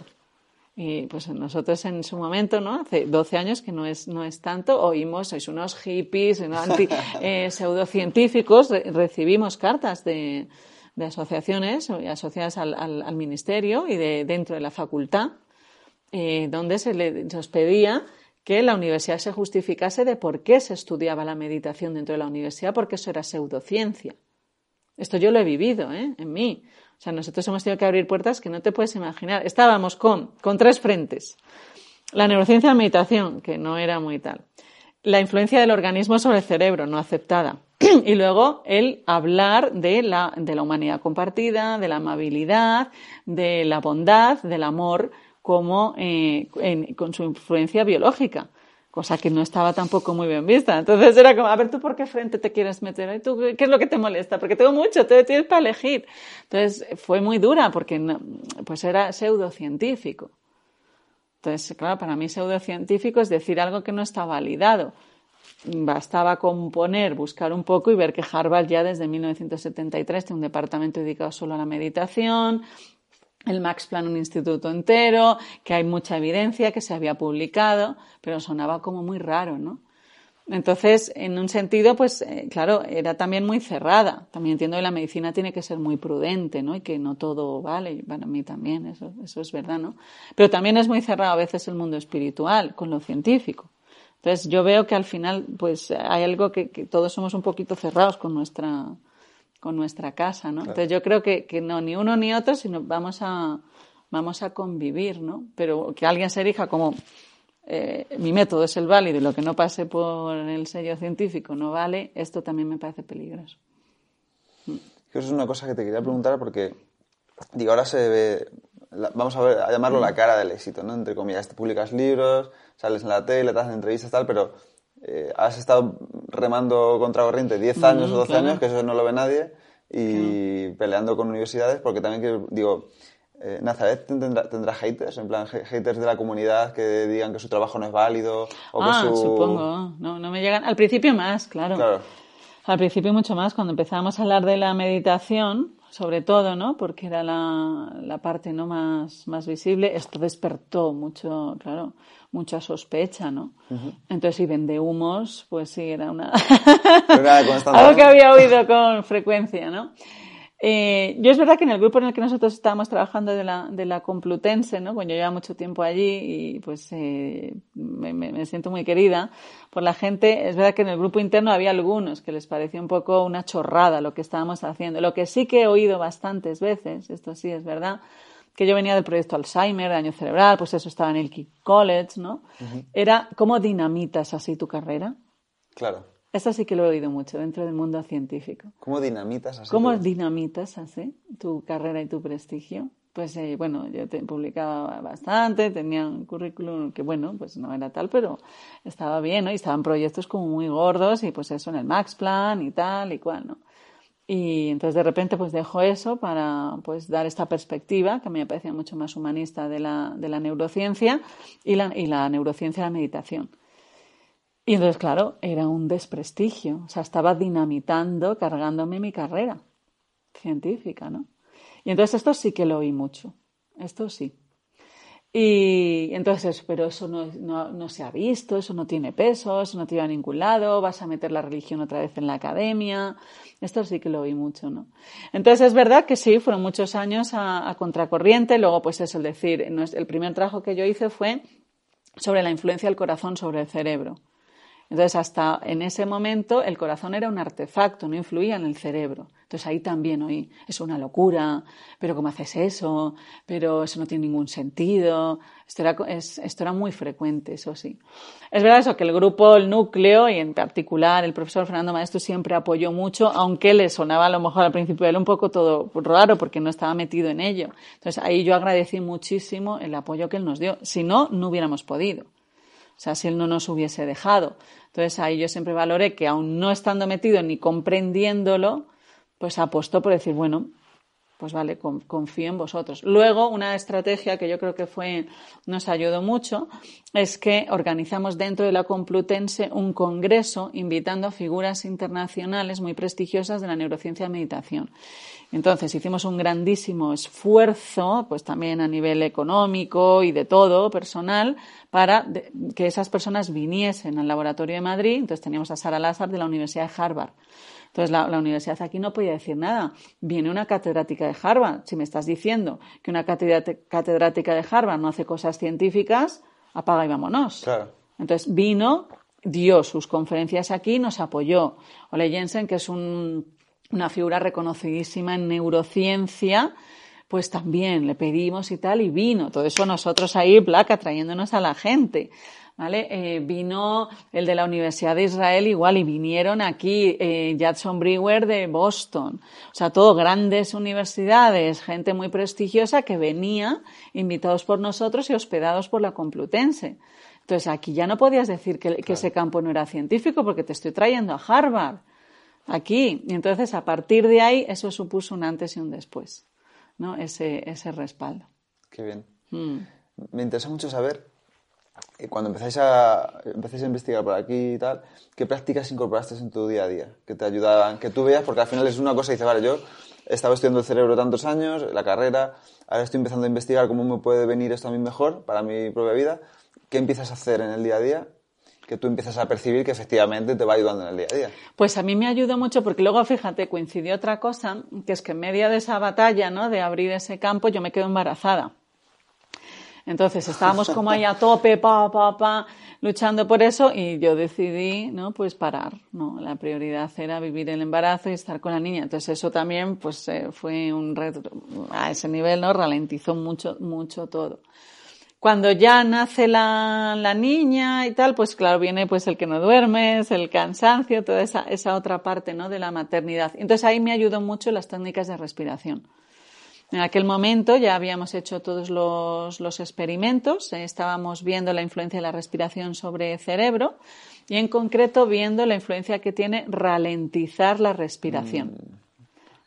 Y pues nosotros en su momento, ¿no? Hace 12 años, que no es, no es tanto, oímos, sois unos hippies, anti, eh, pseudocientíficos, re recibimos cartas de, de asociaciones asociadas al, al, al, ministerio y de dentro de la facultad, eh, donde se les pedía que la universidad se justificase de por qué se estudiaba la meditación dentro de la universidad, porque eso era pseudociencia. Esto yo lo he vivido, ¿eh? En mí. O sea, nosotros hemos tenido que abrir puertas que no te puedes imaginar. Estábamos con, con tres frentes. La neurociencia de meditación, que no era muy tal. La influencia del organismo sobre el cerebro, no aceptada. y luego el hablar de la, de la humanidad compartida, de la amabilidad, de la bondad, del amor, como eh, con su influencia biológica cosa que no estaba tampoco muy bien vista. Entonces era como, a ver, ¿tú por qué frente te quieres meter? ¿Tú qué es lo que te molesta? Porque tengo mucho, te tienes para elegir. Entonces fue muy dura porque pues era pseudocientífico. Entonces, claro, para mí pseudocientífico es decir algo que no está validado. Bastaba componer, buscar un poco y ver que Harvard ya desde 1973 tiene un departamento dedicado solo a la meditación, el Max Plan un instituto entero, que hay mucha evidencia, que se había publicado, pero sonaba como muy raro, ¿no? Entonces, en un sentido, pues, eh, claro, era también muy cerrada. También entiendo que la medicina tiene que ser muy prudente, ¿no? Y que no todo vale. Para mí también, eso, eso es verdad, ¿no? Pero también es muy cerrado a veces el mundo espiritual con lo científico. Entonces, yo veo que al final, pues, hay algo que, que todos somos un poquito cerrados con nuestra, con nuestra casa, ¿no? Entonces, yo creo que, que no, ni uno ni otro, sino vamos a, vamos a convivir, ¿no? Pero que alguien se erija como eh, mi método es el válido y lo que no pase por el sello científico no vale, esto también me parece peligroso. Eso es una cosa que te quería preguntar porque, digo, ahora se ve, vamos a, ver, a llamarlo la cara del éxito, ¿no? Entre comillas, te publicas libros, sales en la tele, te hacen entrevistas, tal, pero eh, has estado remando contra corriente 10 años o 12 años, que eso no lo ve nadie, y peleando con universidades, porque también, digo, eh, Nazaret tendrá, haters, en plan haters de la comunidad que digan que su trabajo no es válido o ah, que su... supongo. No, no me llegan. Al principio más, claro. Claro. Al principio mucho más, cuando empezábamos a hablar de la meditación, sobre todo, ¿no? Porque era la, la parte no más, más visible, esto despertó mucho, claro, mucha sospecha, ¿no? Entonces, si vende humos, pues sí, era una... Algo que había oído con frecuencia, ¿no? Eh, yo es verdad que en el grupo en el que nosotros estábamos trabajando de la, de la Complutense, ¿no? Bueno, yo llevo mucho tiempo allí y pues eh, me, me, siento muy querida por la gente. Es verdad que en el grupo interno había algunos que les parecía un poco una chorrada lo que estábamos haciendo. Lo que sí que he oído bastantes veces, esto sí es verdad, que yo venía del proyecto Alzheimer, daño cerebral, pues eso estaba en el Key College, ¿no? Era cómo dinamitas así tu carrera. Claro. Esto sí que lo he oído mucho dentro del mundo científico. ¿Cómo dinamitas así? ¿Cómo dinamitas así tu carrera y tu prestigio? Pues eh, bueno, yo te publicaba bastante, tenía un currículum que bueno, pues no era tal, pero estaba bien, ¿no? Y estaban proyectos como muy gordos y pues eso en el Max Plan y tal y cual, ¿no? Y entonces de repente pues dejo eso para pues dar esta perspectiva que a mí me parecía mucho más humanista de la, de la neurociencia y la, y la neurociencia y la meditación. Y entonces, claro, era un desprestigio. O sea, estaba dinamitando, cargándome mi carrera científica, ¿no? Y entonces esto sí que lo oí mucho. Esto sí. Y entonces, pero eso no, no, no, se ha visto, eso no tiene peso, eso no te lleva a ningún lado, vas a meter la religión otra vez en la academia. Esto sí que lo oí mucho, ¿no? Entonces es verdad que sí, fueron muchos años a, a contracorriente. Luego, pues eso, el decir, el primer trabajo que yo hice fue sobre la influencia del corazón sobre el cerebro. Entonces, hasta en ese momento el corazón era un artefacto, no influía en el cerebro. Entonces ahí también oí, es una locura, pero ¿cómo haces eso? Pero eso no tiene ningún sentido. Esto era, esto era muy frecuente, eso sí. Es verdad eso, que el grupo, el núcleo, y en particular el profesor Fernando Maestro siempre apoyó mucho, aunque le sonaba a lo mejor al principio él un poco todo raro porque no estaba metido en ello. Entonces ahí yo agradecí muchísimo el apoyo que él nos dio. Si no, no hubiéramos podido. O sea, si él no nos hubiese dejado. Entonces ahí yo siempre valoré que aún no estando metido ni comprendiéndolo, pues apostó por decir, bueno, pues vale, confío en vosotros. Luego, una estrategia que yo creo que fue, nos ayudó mucho, es que organizamos dentro de la Complutense un congreso invitando a figuras internacionales muy prestigiosas de la neurociencia y meditación. Entonces hicimos un grandísimo esfuerzo, pues también a nivel económico y de todo, personal, para que esas personas viniesen al laboratorio de Madrid. Entonces teníamos a Sara Lázaro de la Universidad de Harvard. Entonces la, la, universidad aquí no podía decir nada. Viene una catedrática de Harvard. Si me estás diciendo que una catedrática de Harvard no hace cosas científicas, apaga y vámonos. Claro. Entonces vino, dio sus conferencias aquí, nos apoyó. Ole Jensen, que es un una figura reconocidísima en neurociencia, pues también le pedimos y tal, y vino. Todo eso nosotros ahí, placa, trayéndonos a la gente. ¿Vale? Eh, vino el de la Universidad de Israel igual y vinieron aquí eh, Jadson Brewer de Boston. O sea, todo grandes universidades, gente muy prestigiosa que venía invitados por nosotros y hospedados por la Complutense. Entonces aquí ya no podías decir que, que ese campo no era científico porque te estoy trayendo a Harvard aquí. Y entonces, a partir de ahí, eso supuso un antes y un después, ¿no? Ese, ese respaldo. Qué bien. Mm. Me interesa mucho saber, eh, cuando empezáis a, empezáis a investigar por aquí y tal, ¿qué prácticas incorporaste en tu día a día? Que te ayudaban, que tú veas, porque al final es una cosa y dices, vale, yo he estado estudiando el cerebro tantos años, la carrera, ahora estoy empezando a investigar cómo me puede venir esto a mí mejor para mi propia vida. ¿Qué empiezas a hacer en el día a día? Que tú empiezas a percibir que efectivamente te va ayudando en el día a día. Pues a mí me ayudó mucho porque luego, fíjate, coincidió otra cosa, que es que en medio de esa batalla, ¿no? De abrir ese campo, yo me quedo embarazada. Entonces estábamos como ahí a tope, pa, pa, pa, luchando por eso y yo decidí, ¿no? Pues parar, ¿no? La prioridad era vivir el embarazo y estar con la niña. Entonces eso también, pues eh, fue un reto, a ese nivel, ¿no? Ralentizó mucho, mucho todo. Cuando ya nace la, la niña y tal, pues claro, viene pues el que no duermes, el cansancio, toda esa, esa otra parte, ¿no? De la maternidad. Entonces ahí me ayudó mucho las técnicas de respiración. En aquel momento ya habíamos hecho todos los, experimentos, eh, estábamos viendo la influencia de la respiración sobre el cerebro y en concreto viendo la influencia que tiene ralentizar la respiración. Mm.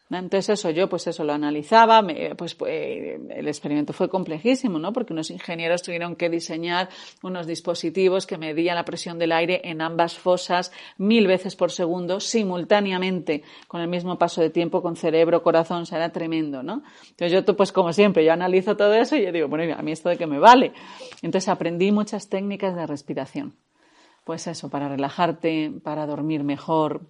Entonces eso, yo pues eso lo analizaba, pues, pues, el experimento fue complejísimo, ¿no? Porque unos ingenieros tuvieron que diseñar unos dispositivos que medían la presión del aire en ambas fosas mil veces por segundo simultáneamente con el mismo paso de tiempo con cerebro, corazón, o sea, era tremendo, ¿no? Entonces yo pues como siempre, yo analizo todo eso y yo digo, bueno, a mí esto de qué me vale. Entonces aprendí muchas técnicas de respiración. Pues eso, para relajarte, para dormir mejor,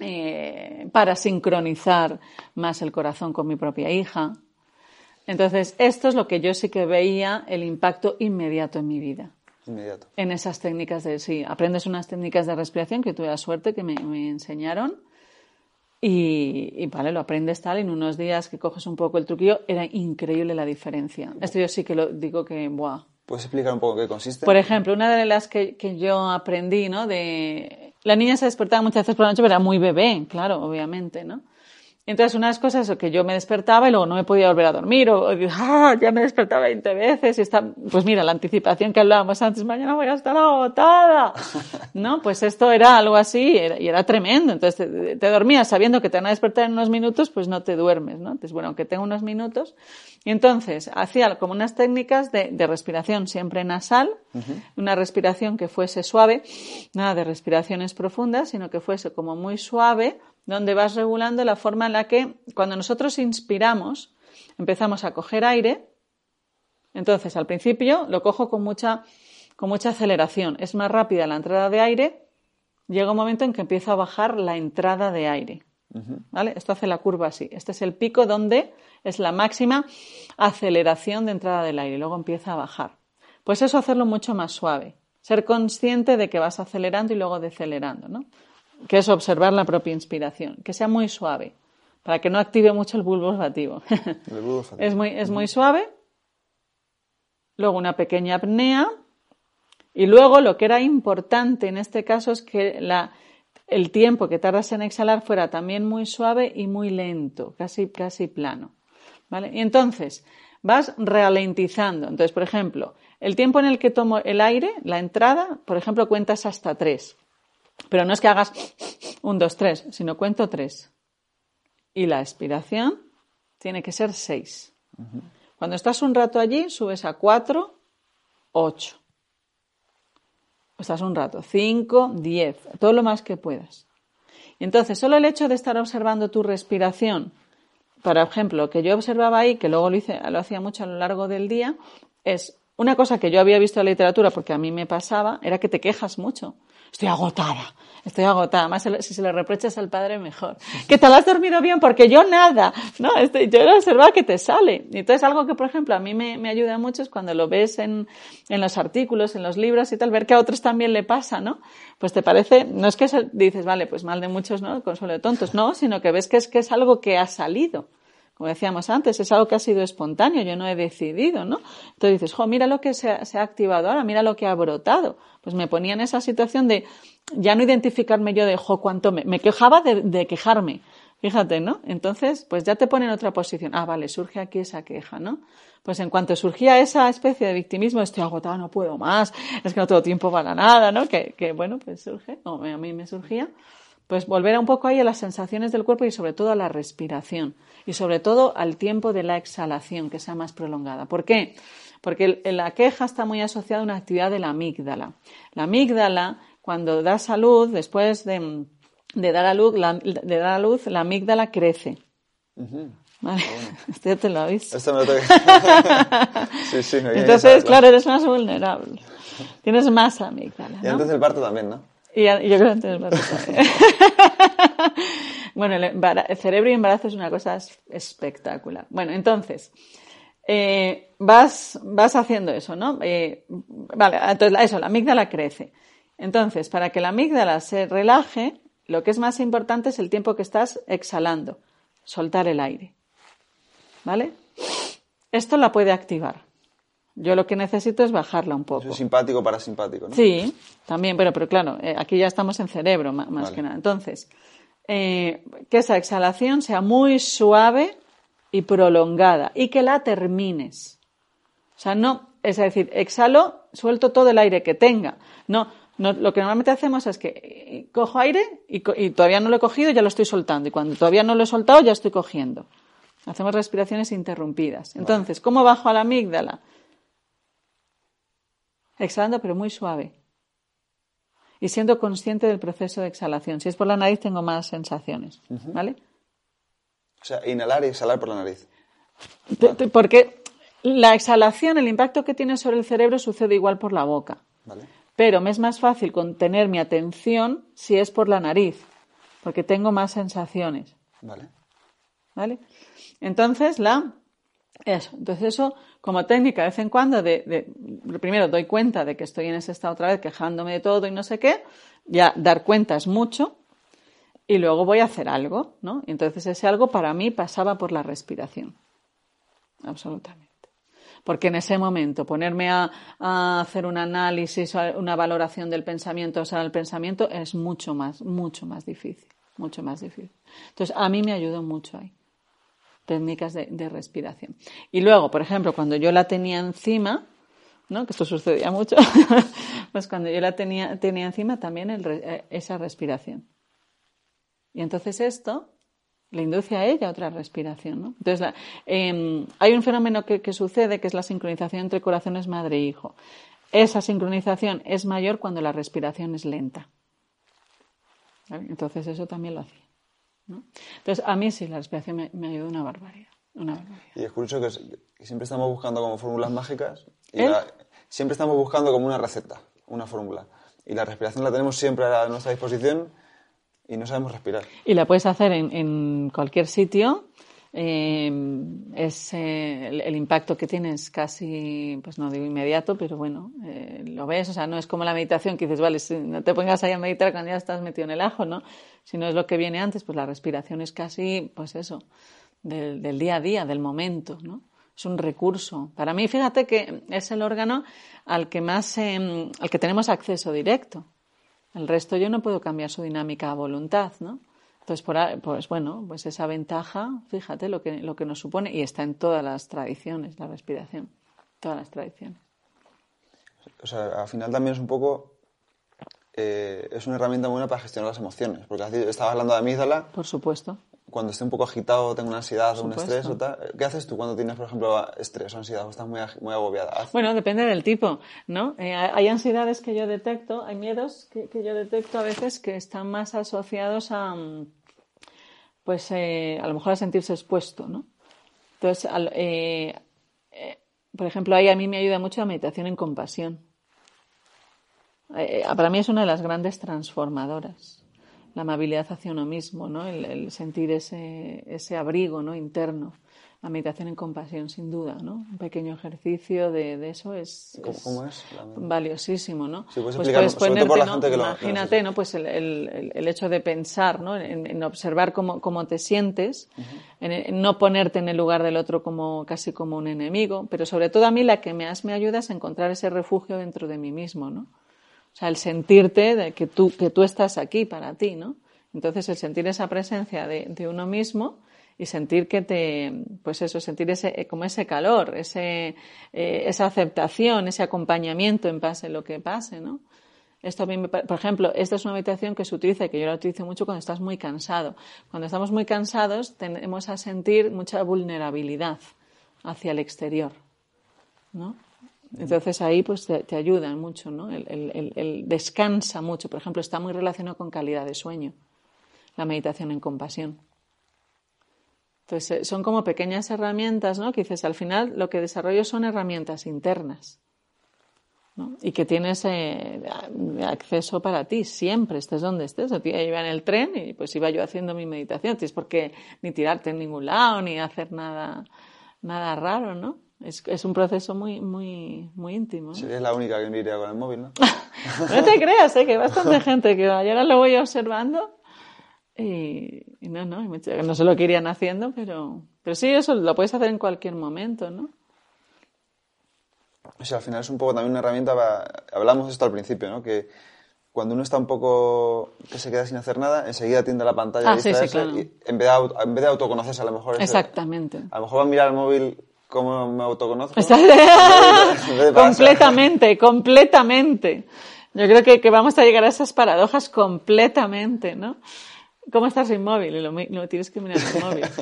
eh, para sincronizar más el corazón con mi propia hija. Entonces, esto es lo que yo sí que veía el impacto inmediato en mi vida. Inmediato. En esas técnicas de, sí, aprendes unas técnicas de respiración que tuve la suerte que me, enseñaron y, vale, lo aprendes tal, en unos días que coges un poco el truquillo, era increíble la diferencia. Esto yo sí que lo digo que, buah. ¿Puedes explicar un poco qué consiste? Por ejemplo, una de las que, que yo aprendí, ¿no? De, la niña se despertaba muchas veces por la noche, pero era muy bebé, claro, obviamente, ¿no? Entonces, unas cosas que yo me despertaba y luego no me podía volver a dormir, o, ah, ya me despertaba 20 veces, y está, pues mira, la anticipación que hablábamos antes, mañana voy a estar agotada, ¿no? Pues esto era algo así, y era tremendo. Entonces, te, dormías sabiendo que te van a despertar en unos minutos, pues no te duermes, ¿no? Entonces, bueno, aunque tengo unos minutos. Y entonces, hacía como unas técnicas de, respiración siempre nasal, una respiración que fuese suave, nada de respiraciones profundas, sino que fuese como muy suave, donde vas regulando la forma en la que cuando nosotros inspiramos empezamos a coger aire. Entonces, al principio lo cojo con mucha, con mucha aceleración. Es más rápida la entrada de aire. Llega un momento en que empieza a bajar la entrada de aire. ¿Vale? Esto hace la curva así. Este es el pico donde es la máxima aceleración de entrada del aire. Luego empieza a bajar. Pues eso hacerlo mucho más suave. Ser consciente de que vas acelerando y luego decelerando, ¿no? Que es observar la propia inspiración, que sea muy suave, para que no active mucho el bulbo olfativo. es, muy, es muy suave. Luego una pequeña apnea. Y luego lo que era importante en este caso es que la, el tiempo que tardas en exhalar fuera también muy suave y muy lento, casi, casi plano. ¿Vale? Y entonces vas ralentizando. Entonces, por ejemplo, el tiempo en el que tomo el aire, la entrada, por ejemplo, cuentas hasta tres. Pero no es que hagas un, dos, tres, sino cuento tres. Y la expiración tiene que ser seis. Cuando estás un rato allí, subes a cuatro, ocho. Estás un rato, cinco, diez, todo lo más que puedas. Y entonces, solo el hecho de estar observando tu respiración, por ejemplo, que yo observaba ahí, que luego lo, hice, lo hacía mucho a lo largo del día, es una cosa que yo había visto en la literatura, porque a mí me pasaba, era que te quejas mucho estoy agotada, estoy agotada. Más si se lo reprochas al padre, mejor. ¿Que te lo has dormido bien? Porque yo nada. No, estoy, yo he observado que te sale. Y entonces algo que, por ejemplo, a mí me, me ayuda mucho es cuando lo ves en, en, los artículos, en los libros y tal, ver que a otros también le pasa, ¿no? Pues te parece, no es que dices, vale, pues mal de muchos, ¿no? Consuelo de tontos, no, sino que ves que es que es algo que ha salido como decíamos antes, es algo que ha sido espontáneo, yo no he decidido, ¿no? Entonces dices, jo, mira lo que se ha, activado ahora, mira lo que ha brotado. Pues me ponía en esa situación de ya no identificarme yo de, jo, cuánto me, me quejaba de, quejarme. Fíjate, ¿no? Entonces, pues ya te pone en otra posición. Ah, vale, surge aquí esa queja, ¿no? Pues en cuanto surgía esa especie de victimismo, estoy agotada, no puedo más, es que no tengo tiempo para nada, ¿no? Que, que bueno, pues surge, o a mí me surgía. Pues volver un poco ahí a las sensaciones del cuerpo y sobre todo a la respiración y sobre todo al tiempo de la exhalación, que sea más prolongada. ¿Por qué? Porque la queja está muy asociada a una actividad de la amígdala. La amígdala, cuando da salud, después de, dar a luz, la, de dar a luz, la amígdala crece. ¿Vale? Esto ya te lo aviso. Esto me lo tengo Sí, sí, me Entonces, claro, eres más vulnerable. Tienes más amígdala, Y antes del parto también, ¿no? Y yo creo que también. bueno, el, embara- el cerebro y embarazo es una cosa es- espectacular. Bueno, entonces, eh, vas, vas haciendo eso, ¿no? Eh, vale, entonces eso, la amígdala crece. Entonces, para que la amígdala se relaje, lo que es más importante es el tiempo que estás exhalando, soltar el aire. ¿Vale? Esto la puede activar. Yo lo que necesito es bajarla un poco. Eso es simpático parasimpático, ¿no? Sí, también, pero, pero claro, eh, aquí ya estamos en cerebro más Vale. que nada. Entonces, eh, que esa exhalación sea muy suave y prolongada y que la termines. O sea, no, es decir, exhalo, suelto todo el aire que tenga. No, no lo que normalmente hacemos es que eh, cojo aire y, y todavía no lo he cogido, ya lo estoy soltando. Y cuando todavía no lo he soltado, ya estoy cogiendo. Hacemos respiraciones interrumpidas. Entonces, ¿cómo bajo a la amígdala? Exhalando, pero muy suave. Y siendo consciente del proceso de exhalación. Si es por la nariz, tengo más sensaciones. ¿Vale? O sea, inhalar y exhalar por la nariz. Porque la exhalación, el impacto que tiene sobre el cerebro sucede igual por la boca. ¿Vale? Pero me es más fácil contener mi atención si es por la nariz, porque tengo más sensaciones. ¿Vale? ¿Vale? Entonces, la. Eso. Entonces, eso, como técnica, de vez en cuando, de, de- primero doy cuenta de que estoy en ese estado otra vez, quejándome de todo y no sé qué. Ya dar cuenta es mucho. Y luego voy a hacer algo, ¿no? Y entonces, ese algo para mí pasaba por la respiración. Absolutamente. Porque en ese momento ponerme a, hacer un análisis, una valoración del pensamiento, o sea, el pensamiento es mucho más, mucho más difícil, mucho más difícil. Entonces, a mí me ayudó mucho ahí, técnicas de, respiración. Y luego, por ejemplo, cuando yo la tenía encima, ¿no? que esto sucedía mucho, pues cuando yo la tenía, tenía encima también eh, esa respiración. Y entonces esto le induce a ella otra respiración. ¿no? Entonces, eh, hay un fenómeno que, que sucede que es la sincronización entre corazones madre e hijo. Esa sincronización es mayor cuando la respiración es lenta. Entonces, eso también lo hacía. ¿No? Entonces, a mí sí, la respiración me, me ayudó una barbaridad. Una barbaridad. Y es curioso que, es- que siempre estamos buscando como fórmulas mágicas. Y ¿Eh? la- siempre estamos buscando como una receta, una fórmula. Y la respiración la tenemos siempre a nuestra disposición y no sabemos respirar. Y la puedes hacer en, en cualquier sitio. Eh, es, eh, el, impacto que tiene es casi, pues no digo inmediato, pero bueno, eh, lo ves. O sea, no es como la meditación que dices, vale, si no te pongas ahí a meditar cuando ya estás metido en el ajo, ¿no? Si no es lo que viene antes, pues la respiración es casi, pues eso, del, del día a día, del momento, ¿no? Es un recurso. Para mí, fíjate que es el órgano al que más, eh, al que tenemos acceso directo. El resto yo no puedo cambiar su dinámica a voluntad, ¿no? Entonces, por pues bueno, pues esa ventaja, fíjate lo que, lo que nos supone, y está en todas las tradiciones, la respiración, todas las tradiciones. O sea, al final también es un poco... eh, es una herramienta buena para gestionar las emociones. Porque estaba hablando de amígdala. Por supuesto. Cuando estoy un poco agitado, tengo una ansiedad o un estrés o tal. ¿Qué haces tú cuando tienes, por ejemplo, estrés o ansiedad o estás muy, muy agobiada? Haz- Bueno, depende del tipo, ¿no? Eh, hay ansiedades que yo detecto, hay miedos que, que yo detecto a veces que están más asociados a, mm, pues, eh, a lo mejor a sentirse expuesto, ¿no? Entonces, al- eh, eh, por ejemplo, ahí a mí me ayuda mucho la meditación en compasión. Para mí es una de las grandes transformadoras. La amabilidad hacia uno mismo, ¿no? El, el sentir ese, ese abrigo, ¿no? Interno. La meditación en compasión, sin duda, ¿no? Un pequeño ejercicio de, de eso es, ¿Cómo, cómo es? Valiosísimo, ¿no? Puedes pues explicarlo, puedes ponerte, por la ¿no? gente que lo- que lo Imagínate. ¿no? Pues el, el- el- hecho de pensar, ¿no? En, en observar cómo, cómo te sientes, en, en no ponerte en el lugar del otro como casi como un enemigo, pero sobre todo a mí la que más me ayuda es encontrar ese refugio dentro de mí mismo, ¿no? O sea, el sentirte de que tú, que tú estás aquí para ti, ¿no? Entonces, el sentir esa presencia de, de uno mismo y sentir que te, pues eso, sentir ese, eh, como ese calor, ese, eh, esa aceptación, ese acompañamiento en pase lo que pase, ¿no? Esto a mí me por ejemplo, esta es una meditación que se utiliza que yo la utilizo mucho cuando estás muy cansado. Cuando estamos muy cansados, tenemos a sentir mucha vulnerabilidad hacia el exterior, ¿no? Entonces ahí pues te, ayudan mucho, ¿no? El, descansa mucho. Por ejemplo, está muy relacionado con calidad de sueño. La meditación en compasión. Entonces, son como pequeñas herramientas, ¿no? Que dices, al final lo que desarrollo son herramientas internas. ¿no? Y que tienes eh, acceso para ti siempre, estés donde estés. Yo iba en el tren y pues iba yo haciendo mi meditación. Tienes por qué ni tirarte en ningún lado, ni hacer nada, nada raro, ¿no? Es, es un proceso muy, muy, muy íntimo. Sí, es la única que me iría con el móvil, ¿no? no te creas, ¿eh? que hay bastante gente que va. Y ahora lo voy observando y, no, no, no sé lo que irían haciendo, pero, pero sí, eso lo puedes hacer en cualquier momento, ¿no? O sea, al final es un poco también una herramienta para... Hablamos esto al principio, ¿no? Que cuando uno está un poco... que se queda sin hacer nada, enseguida tiende a la pantalla ah, sí, sí, claro. y en vez, de, en vez de autoconocerse a lo mejor... Exactamente. a lo mejor va a mirar el móvil cómo me autoconozco. completamente, completamente. Yo creo que, que vamos a llegar a esas paradojas completamente, ¿no? ¿Cómo estás inmóvil? Y lo, tienes que mirar el móvil.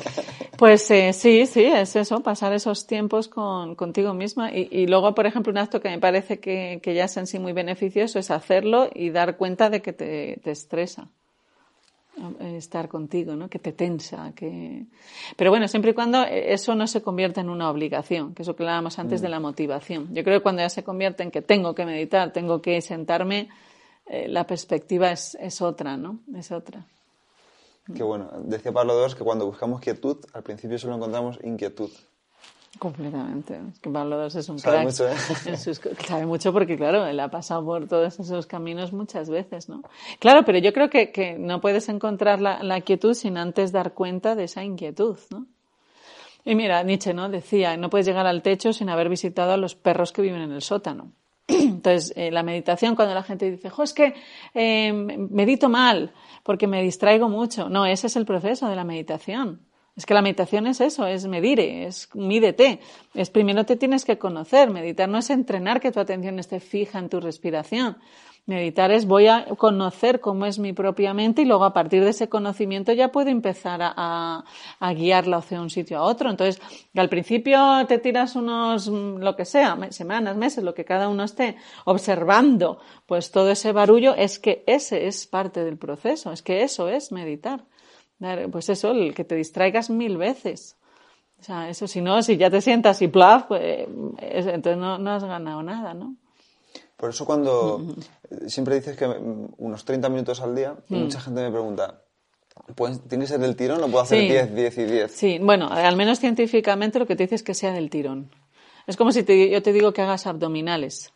Pues eh, sí, sí, es eso, pasar esos tiempos con, contigo misma. Y, luego, por ejemplo, un acto que me parece que, que, ya es en sí muy beneficioso es hacerlo y dar cuenta de que te, te estresa estar contigo, ¿no? Que te tensa, que... Pero bueno, siempre y cuando eso no se convierta en una obligación, que es lo que hablábamos antes de mm. la motivación. Yo creo que cuando ya se convierte en que tengo que meditar, tengo que sentarme, eh, la perspectiva es, es otra, ¿no? Es otra. Qué bueno. Decía Pablo II que cuando buscamos quietud, al principio solo encontramos inquietud. Completamente. Es que Pablo II es un sabe crack. Mucho, ¿eh? sabe mucho porque, claro, él ha pasado por todos esos caminos muchas veces, ¿no? Claro, pero yo creo que, que no puedes encontrar la, la, quietud sin antes dar cuenta de esa inquietud, ¿no? Y mira, Nietzsche, ¿no? Decía, no puedes llegar al techo sin haber visitado a los perros que viven en el sótano. Entonces, eh, la meditación, cuando la gente dice, jo, es que eh, medito mal porque me distraigo mucho. No, ese es el proceso de la meditación. Es que la meditación es eso, es medir, es mídete. Es primero te tienes que conocer. Meditar no es entrenar que tu atención esté fija en tu respiración. Meditar es voy a conocer cómo es mi propia mente y luego a partir de ese conocimiento ya puedo empezar a, a, guiarla hacia un sitio a otro. Entonces, al principio te tiras unos, lo que sea, semanas, meses, lo que cada uno esté observando, pues todo ese barullo es que ese es parte del proceso, es que eso es meditar. Pues eso, el que te distraigas mil veces. O sea, eso si no, si ya te sientas y plaf, pues, entonces no, no has ganado nada, ¿no? Por eso cuando siempre dices que unos 30 minutos al día, mm. mucha gente me pregunta, ¿tiene que ser del tirón o puedo hacer 10, 10 y 10? Sí, bueno, al menos científicamente lo que te dices es que sea del tirón. Es como si yo te digo que hagas abdominales.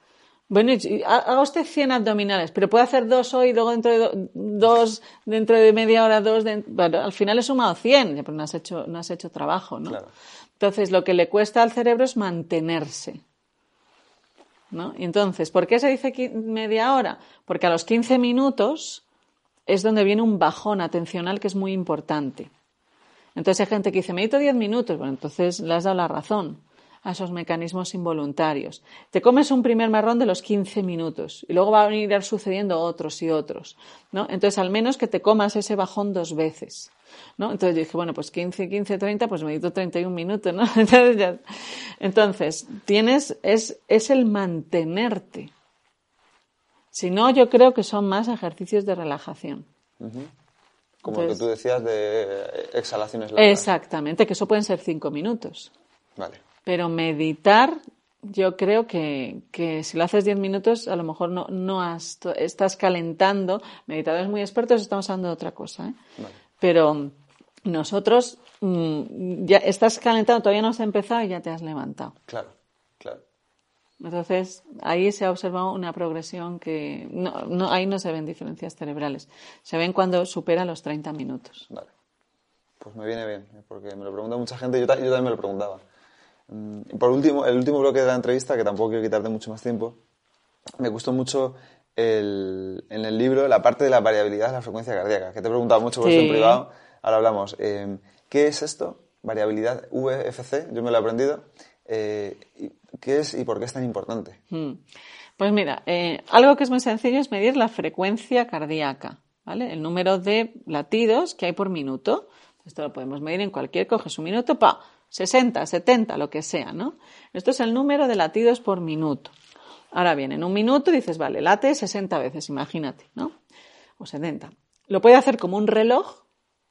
Bueno, haga usted 100 abdominales, pero puede hacer dos hoy, luego dentro de dos, dentro de media hora dos. bueno, al final he sumado 100, pero no has hecho, no has hecho trabajo, ¿no? Entonces, lo que le cuesta al cerebro es mantenerse. ¿no? Y entonces, ¿por qué se dice media hora? Porque a los 15 minutos es donde viene un bajón atencional que es muy importante. Entonces hay gente que dice, medito 10 minutos. Bueno, entonces le has dado la razón a esos mecanismos involuntarios. Te comes un primer marrón de los 15 minutos y luego van a ir sucediendo otros y otros. ¿no? Entonces, al menos que te comas ese bajón dos veces. ¿no? Entonces dije, bueno, pues 15, 15, 30, pues medito 31 minutos, ¿no? Entonces, ya. Entonces tienes, es, es el mantenerte. Si no, yo creo que son más ejercicios de relajación. Como lo que tú decías de exhalaciones largas. Exactamente, que eso pueden ser cinco minutos. Vale. Pero meditar, yo creo que, que si lo haces diez minutos, a lo mejor no, no has, estás calentando. Meditadores muy expertos estamos hablando de otra cosa. ¿eh? Vale. Pero nosotros mm, ya estás calentado, todavía no has empezado y ya te has levantado. Claro, claro. Entonces, ahí se ha observado una progresión que no, no, ahí no se ven diferencias cerebrales. Se ven cuando supera los 30 minutos. Vale. Pues me viene bien, porque me lo pregunta mucha gente, yo, yo también me lo preguntaba. Mm, por último, el último bloque de la entrevista, que tampoco quiero quitarte mucho más tiempo, me gustó mucho el, en el libro la parte de la variabilidad de la frecuencia cardíaca, que te he preguntado mucho por eso en privado. Ahora hablamos. Eh, ¿Qué es esto? Variabilidad VFC, yo me lo he aprendido. Eh, ¿Qué es y por qué es tan importante? Hmm. Pues mira, eh, algo que es muy sencillo es medir la frecuencia cardíaca, ¿vale? El número de latidos que hay por minuto. Esto lo podemos medir en cualquier, coges un minuto, pa, 60, 70, lo que sea, ¿no? Esto es el número de latidos por minuto. Ahora bien, en un minuto dices, vale, late 60 veces, imagínate, ¿no? O 70. Lo puede hacer como un reloj,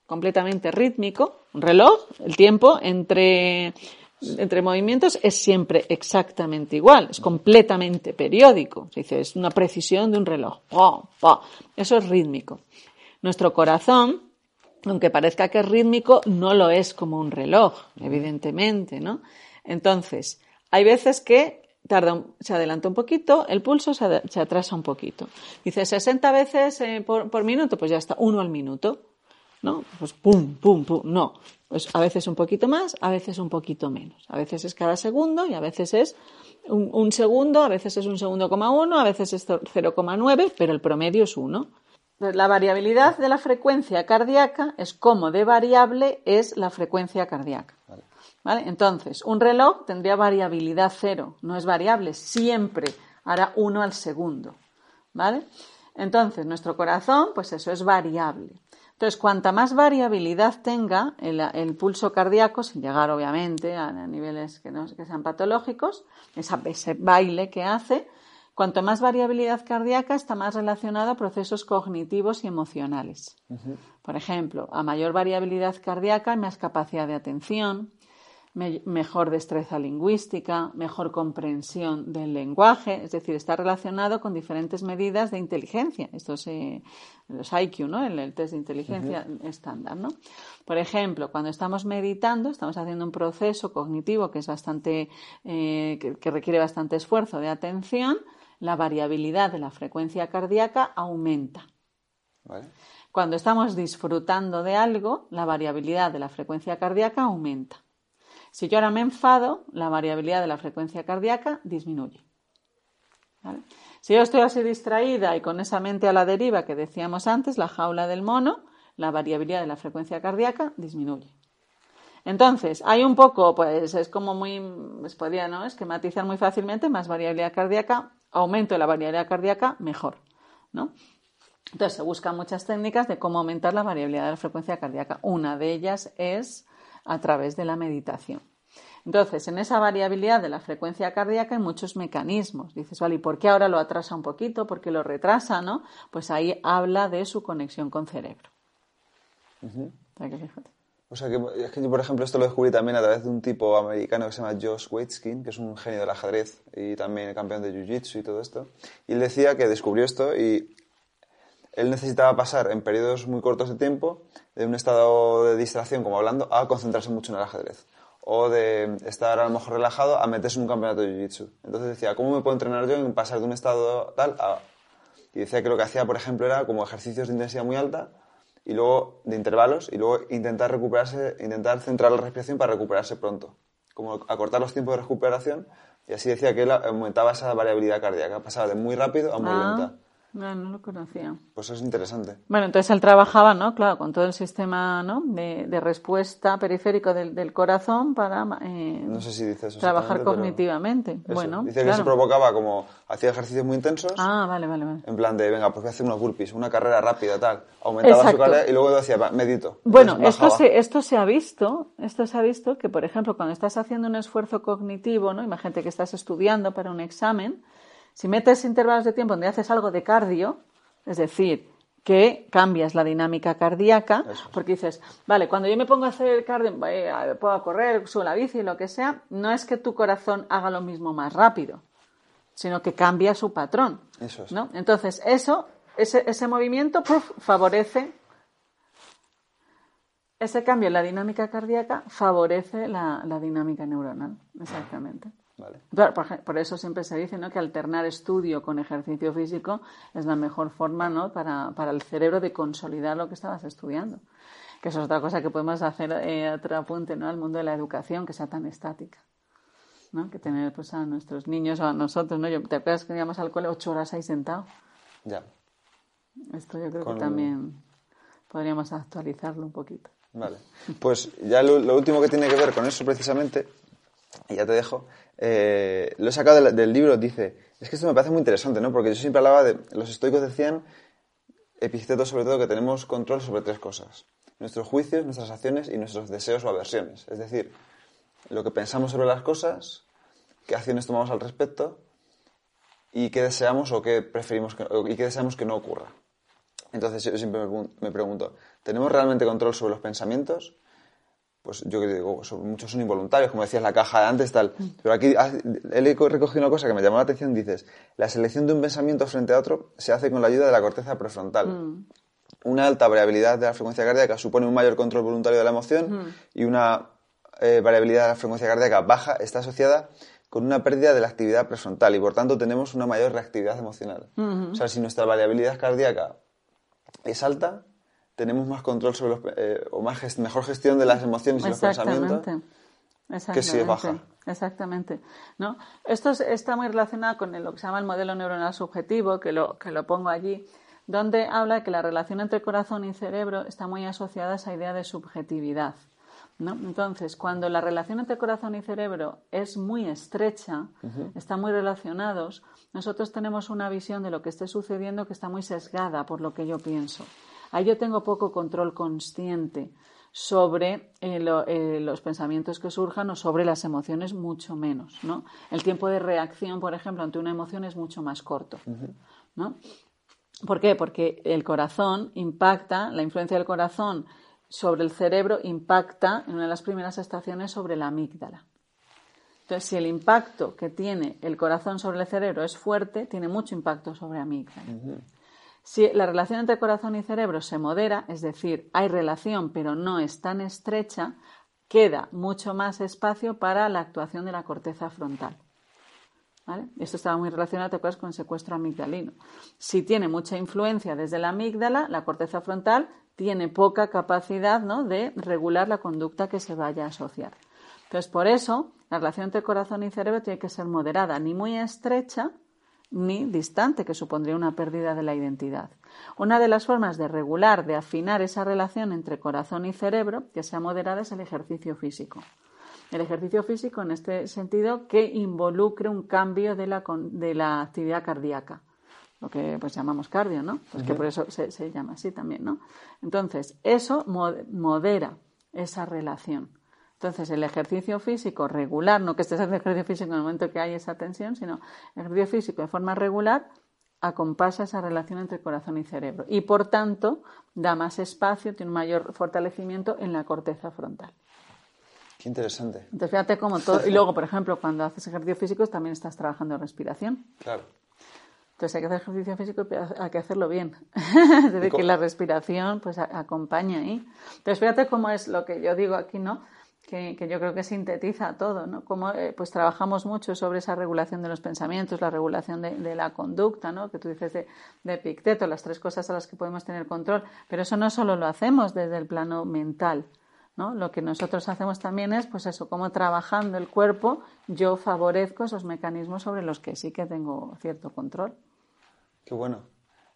completamente rítmico, un reloj, el tiempo entre, entre movimientos es siempre exactamente igual, es completamente periódico. Se dice, es una precisión de un reloj. Eso es rítmico. Nuestro corazón, aunque parezca que es rítmico, no lo es como un reloj, evidentemente, ¿no? Entonces, hay veces que tarda, se adelanta un poquito, el pulso se, se atrasa un poquito. Dice 60 veces eh, por, por, minuto, pues ya está, uno al minuto. ¿No? Pues pum, pum, pum. No. Pues a veces un poquito más, a veces un poquito menos. A veces es cada segundo y a veces es un, un segundo, a veces es un segundo coma uno, a veces es 0,9, pero el promedio es uno. La variabilidad de la frecuencia cardíaca es cómo de variable es la frecuencia cardíaca. Vale. ¿Vale? Entonces, un reloj tendría variabilidad cero, no es variable, siempre hará uno al segundo. ¿Vale? Entonces, nuestro corazón, pues eso es variable. Entonces, cuanta más variabilidad tenga el, el pulso cardíaco, sin llegar obviamente a, a niveles que, no, que, sean patológicos, esa, ese baile que hace, cuanto más variabilidad cardíaca está más relacionado a procesos cognitivos y emocionales. Uh -huh. Por ejemplo, a mayor variabilidad cardíaca, más capacidad de atención, me mejor destreza lingüística, mejor comprensión del lenguaje, es decir, está relacionado con diferentes medidas de inteligencia. Estos eh, los IQ, ¿no? El, el, test de inteligencia uh -huh. estándar, ¿no? Por ejemplo, cuando estamos meditando, estamos haciendo un proceso cognitivo que es bastante, eh, que, que requiere bastante esfuerzo de atención, la variabilidad de la frecuencia cardíaca aumenta. Vale. Cuando estamos disfrutando de algo, la variabilidad de la frecuencia cardíaca aumenta. Si yo ahora me enfado, la variabilidad de la frecuencia cardíaca disminuye. ¿Vale? Si yo estoy así distraída y con esa mente a la deriva que decíamos antes, la jaula del mono, la variabilidad de la frecuencia cardíaca disminuye. Entonces, hay un poco, pues es como muy, pues podría ¿no? esquematizar muy fácilmente, más variabilidad cardíaca, aumento de la variabilidad cardíaca, mejor. ¿no? Entonces, se buscan muchas técnicas de cómo aumentar la variabilidad de la frecuencia cardíaca. Una de ellas es a través de la meditación. Entonces, en esa variabilidad de la frecuencia cardíaca hay muchos mecanismos. Dices, vale, ¿y por qué ahora lo atrasa un poquito? ¿Por qué lo retrasa? ¿no? Pues ahí habla de su conexión con cerebro. Uh -huh. O sea, que, es que yo, por ejemplo, esto lo descubrí también a través de un tipo americano que se llama Josh Waitzkin, que es un genio del ajedrez y también campeón de Jiu-Jitsu y todo esto. Y él decía que descubrió esto y él necesitaba pasar en periodos muy cortos de tiempo de un estado de distracción, como hablando, a concentrarse mucho en el ajedrez. O de estar a lo mejor relajado a meterse en un campeonato de Jiu-Jitsu. Entonces decía, ¿cómo me puedo entrenar yo en pasar de un estado tal a... Y decía que lo que hacía, por ejemplo, era como ejercicios de intensidad muy alta y luego de intervalos y luego intentar recuperarse, intentar centrar la respiración para recuperarse pronto. Como acortar los tiempos de recuperación y así decía que él aumentaba esa variabilidad cardíaca, pasaba de muy rápido a muy ah. lenta. No, no lo conocía. Pues es interesante. Bueno, entonces él trabajaba, ¿no? Claro, con todo el sistema, ¿no? De, de respuesta periférico del, del corazón para eh, no sé si dice eso trabajar cognitivamente. Bueno, dice claro. que se provocaba como hacía ejercicios muy intensos. Ah, vale, vale, vale. En plan de, venga, pues voy a hacer unos burpees, una carrera rápida, tal. Aumentaba Exacto. su carrera y luego decía, medito. Bueno, esto se, esto se ha visto, esto se ha visto que, por ejemplo, cuando estás haciendo un esfuerzo cognitivo, ¿no? Imagínate que estás estudiando para un examen, si metes intervalos de tiempo donde haces algo de cardio, es decir, que cambias la dinámica cardíaca, porque dices, vale, cuando yo me pongo a hacer cardio, puedo correr, subo la bici, lo que sea, no es que tu corazón haga lo mismo más rápido, sino que cambia su patrón. Eso es. ¿no? Entonces, eso, ese, ese movimiento puff, favorece, ese cambio en la dinámica cardíaca favorece la, la dinámica neuronal, exactamente. Vale. Por, por, eso siempre se dice ¿no? que alternar estudio con ejercicio físico es la mejor forma ¿no? para, para, el cerebro de consolidar lo que estabas estudiando. Que eso es otra cosa que podemos hacer, eh, otro apunte ¿no? al mundo de la educación, que sea tan estática. ¿no? Que tener pues, a nuestros niños o a nosotros. ¿no? Yo, ¿Te acuerdas que íbamos al cole ocho horas ahí sentado? Ya. Esto yo creo con... que también podríamos actualizarlo un poquito. Vale. Pues ya lo, lo último que tiene que ver con eso precisamente, y ya te dejo, eh, lo he sacado del, del, libro, dice, es que esto me parece muy interesante, ¿no? Porque yo siempre hablaba de, los estoicos decían, epictetos sobre todo, que tenemos control sobre tres cosas. Nuestros juicios, nuestras acciones y nuestros deseos o aversiones. Es decir, lo que pensamos sobre las cosas, qué acciones tomamos al respecto y qué deseamos o qué preferimos que, y qué deseamos que no ocurra. Entonces yo siempre me pregunto, ¿tenemos realmente control sobre los pensamientos? Pues yo que digo, muchos son involuntarios, como decías, la caja de antes, tal. Mm. Pero aquí he recogido una cosa que me llamó la atención, dices, la selección de un pensamiento frente a otro se hace con la ayuda de la corteza prefrontal. Mm. Una alta variabilidad de la frecuencia cardíaca supone un mayor control voluntario de la emoción mm. y una eh, variabilidad de la frecuencia cardíaca baja está asociada con una pérdida de la actividad prefrontal y por tanto tenemos una mayor reactividad emocional. O sea, si nuestra variabilidad cardíaca es alta, tenemos más control sobre los, eh, o más mejor gestión de las emociones y los pensamientos que si es baja. Exactamente. ¿no? Esto está muy relacionado con lo que se llama el modelo neuronal subjetivo, que lo, que lo pongo allí, donde habla que la relación entre corazón y cerebro está muy asociada a esa idea de subjetividad. Entonces, cuando la relación entre corazón y cerebro es muy estrecha, están muy relacionados, nosotros tenemos una visión de lo que esté sucediendo que está muy sesgada por lo que yo pienso. Ahí yo tengo poco control consciente sobre eh, eh, los pensamientos que surjan o sobre las emociones mucho menos, ¿no? El tiempo de reacción, por ejemplo, ante una emoción es mucho más corto, ¿no? ¿Por qué? Porque el corazón impacta, la influencia del corazón sobre el cerebro impacta en una de las primeras estaciones sobre la amígdala. Entonces, si el impacto que tiene el corazón sobre el cerebro es fuerte, tiene mucho impacto sobre la amígdala. Si la relación entre corazón y cerebro se modera, es decir, hay relación pero no es tan estrecha, queda mucho más espacio para la actuación de la corteza frontal. Esto estaba muy relacionado, con el secuestro amigdalino. Si tiene mucha influencia desde la amígdala, la corteza frontal tiene poca capacidad de regular la conducta que se vaya a asociar. Entonces, por eso, la relación entre corazón y cerebro tiene que ser moderada, ni muy estrecha ni distante, que supondría una pérdida de la identidad. Una de las formas de regular, de afinar esa relación entre corazón y cerebro, que sea moderada, es el ejercicio físico. El ejercicio físico, en este sentido, que involucre un cambio de la, de la actividad cardíaca lo que pues llamamos cardio, ¿no? Pues que por eso se, llama así también, ¿no? Entonces, eso modera esa relación. Entonces, el ejercicio físico regular, no que estés haciendo ejercicio físico en el momento que hay esa tensión, sino el ejercicio físico de forma regular acompasa esa relación entre corazón y cerebro y, por tanto, da más espacio, tiene un mayor fortalecimiento en la corteza frontal. Qué interesante. Entonces, fíjate cómo todo. Y luego, por ejemplo, cuando haces ejercicio físico también estás trabajando en respiración. Claro. Entonces hay que hacer ejercicio físico y hay que hacerlo bien. es decir, que la respiración pues acompaña ahí. Entonces fíjate cómo es lo que yo digo aquí, ¿no? Que, yo creo que sintetiza todo, ¿no? Eh, pues trabajamos mucho sobre esa regulación de los pensamientos, la regulación de, la conducta, ¿no? Que tú dices de, de Picteto, las tres cosas a las que podemos tener control. Pero eso no solo lo hacemos desde el plano mental, ¿no? Lo que nosotros hacemos también es, pues eso, cómo trabajando el cuerpo yo favorezco esos mecanismos sobre los que sí que tengo cierto control. Qué bueno.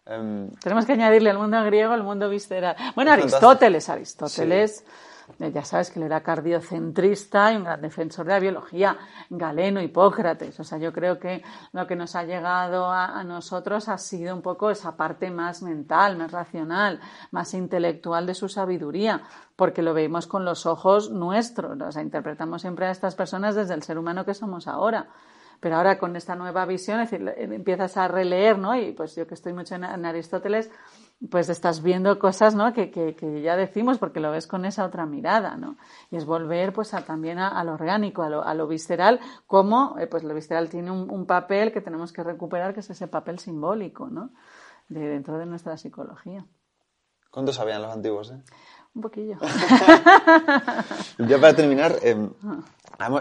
Em, Tenemos que añadirle al mundo griego, al mundo visceral. Bueno, Aristóteles, Aristóteles. Ya sabes que él era cardiocentrista y un gran defensor de la biología, Galeno, Hipócrates. O sea, yo creo que lo que nos ha llegado a, nosotros ha sido un poco esa parte más mental, más racional, más intelectual de su sabiduría, porque lo vemos con los ojos nuestros. O sea, interpretamos siempre a estas personas desde el ser humano que somos ahora. Pero ahora con esta nueva visión, es decir, empiezas a releer, ¿no? Y pues yo que estoy mucho en, Aristóteles, pues estás viendo cosas, ¿no? Que, que, ya decimos porque lo ves con esa otra mirada, ¿no? Y es volver, pues, a, también a, lo orgánico, a lo, a lo visceral, como, eh, pues, lo visceral tiene un, un, papel que tenemos que recuperar, que es ese papel simbólico, ¿no? De, dentro de nuestra psicología. ¿Cuánto sabían los antiguos, eh? Un poquillo. ya para terminar, em,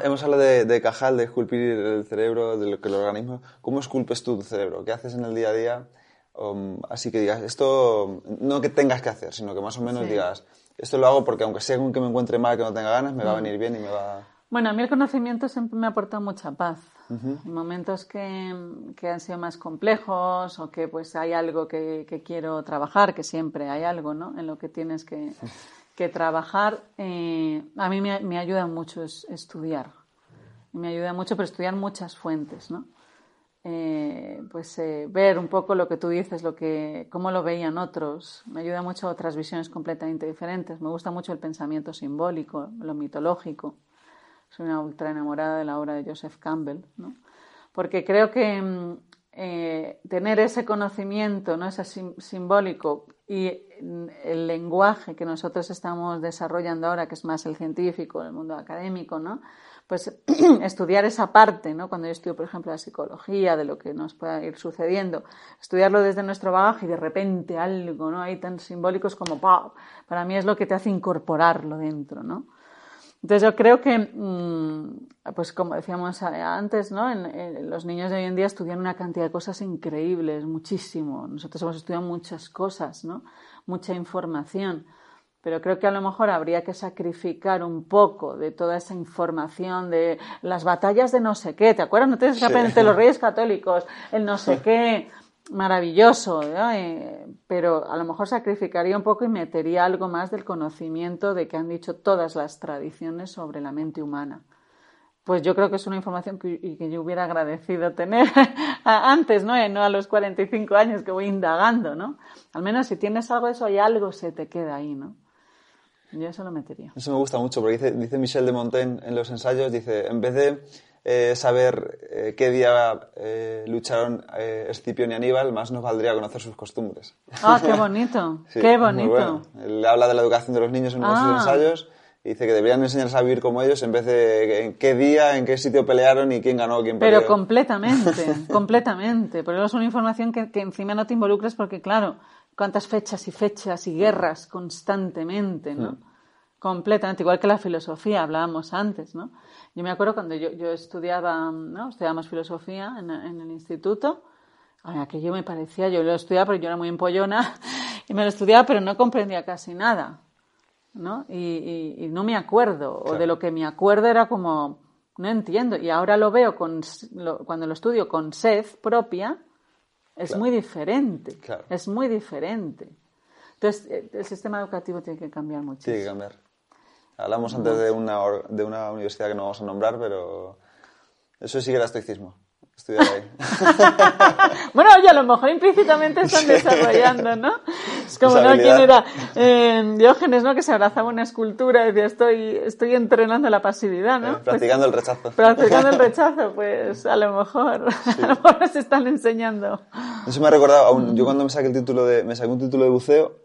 hemos, hablado de, Cajal, de esculpir el cerebro, de lo que el organismo. ¿Cómo esculpes tú tu cerebro? ¿Qué haces en el día a día? Um, así que digas, esto no que tengas que hacer, sino que más o menos digas, esto lo hago porque aunque sea que me encuentre mal, que no tenga ganas, me va a mm. venir bien y me va... Bueno, a mí el conocimiento siempre me ha aportado mucha paz. En momentos que, que, han sido más complejos o que pues hay algo que, que, quiero trabajar, que siempre hay algo ¿no? en lo que tienes que, que trabajar, eh, a mí me, me, ayuda mucho es, estudiar. Me ayuda mucho, pero estudiar muchas fuentes, ¿no? Eh, pues eh, ver un poco lo que tú dices, lo que, cómo lo veían otros. Me ayuda mucho otras visiones completamente diferentes. Me gusta mucho el pensamiento simbólico, lo mitológico. Soy una ultra enamorada de la obra de Joseph Campbell, ¿no? porque creo que, mm, eh, tener ese conocimiento, ¿no? ese simbólico y el lenguaje que nosotros estamos desarrollando ahora, que es más el científico, el mundo académico, ¿no? Pues estudiar esa parte, ¿no? cuando yo estudio, por ejemplo, la psicología, de lo que nos pueda ir sucediendo, estudiarlo desde nuestro bagaje y de repente algo ¿no? ahí tan simbólicos como para mí es lo que te hace incorporarlo dentro. ¿no? Entonces yo creo que, mm, pues como decíamos antes, ¿no? Los niños de hoy en día estudian una cantidad de cosas increíbles, muchísimo. Nosotros hemos estudiado muchas cosas, ¿no? Mucha información. Pero creo que a lo mejor habría que sacrificar un poco de toda esa información de las batallas de no sé qué. ¿Te acuerdas? No tienes que aprender los reyes católicos, el no sé qué maravilloso, eh, pero a lo mejor sacrificaría un poco y metería algo más del conocimiento de que han dicho todas las tradiciones sobre la mente humana. Pues yo creo que es una información que, que yo hubiera agradecido tener antes, ¿no? no a los 45 años que voy indagando, ¿no? Al menos si tienes algo de eso, hay algo se te queda ahí, ¿no? Yo eso lo metería. Eso me gusta mucho, porque dice, dice Michel de Montaigne en los ensayos, dice, en vez de eh, saber eh, qué día eh, lucharon Escipión y Aníbal, más nos valdría conocer sus costumbres. Ah, qué bonito, qué bonito. Él habla de la educación de los niños en uno de sus ah. ensayos y dice que deberían enseñarse a vivir como ellos en vez de en qué día, en qué sitio pelearon y quién ganó, quién perdió. Pero completamente, completamente. Pero es una información que, que encima no te involucres porque, claro, cuántas fechas y fechas y guerras constantemente, ¿no? Completamente, igual que la filosofía, hablábamos antes, ¿no? Yo me acuerdo cuando yo, yo estudiaba, ¿no? Estudiábamos filosofía en, en el instituto, aquello me parecía, yo lo estudiaba, pero yo era muy empollona, y me lo estudiaba, pero no comprendía casi nada, ¿no? Y, y, no me acuerdo, o de lo que me acuerdo era como, no entiendo, y ahora lo veo con, cuando lo estudio con sed propia, es muy diferente, es muy diferente. Entonces, eh, el sistema educativo tiene que cambiar muchísimo. Tiene que cambiar. Hablamos antes de una, de una universidad que no vamos a nombrar, pero eso sí que era estoicismo. Estudiar ahí. bueno, oye, a lo mejor implícitamente están desarrollando, ¿no? Como, ¿no? ¿Quién era? Eh, Diógenes, ¿no? Que se abrazaba una escultura y decía, estoy, estoy entrenando la pasividad, ¿no? Eh, practicando el rechazo. Practicando el rechazo, pues a lo mejor, a lo mejor se están enseñando. Eso me ha recordado, yo cuando me saqué el título de, me saqué un título de buceo,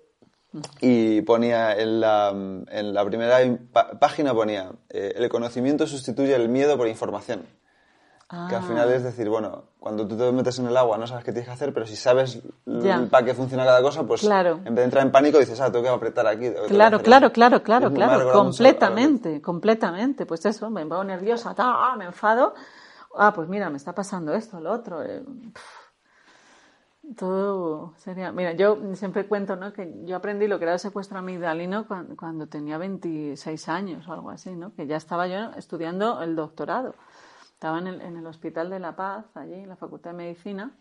y ponía en la, en la primera página ponía eh, el conocimiento sustituye el miedo por información. Que al final es decir, bueno, cuando tú te metes en el agua no sabes qué tienes que hacer, pero si sabes para qué funciona cada cosa, pues en vez de entrar en pánico dices, ah, tengo que apretar aquí. Claro, claro, claro, claro, claro, completamente, completamente. Pues eso, me pongo nerviosa, ah, me enfado. Ah, pues mira, me está pasando esto, lo otro. Eh, todo sería. Mira, yo siempre cuento ¿no? que yo aprendí lo que era el secuestro amigdalino cuando, cuando tenía 26 años o algo así, ¿no? que ya estaba yo estudiando el doctorado. Estaba en el, en el Hospital de la Paz, allí, en la Facultad de Medicina,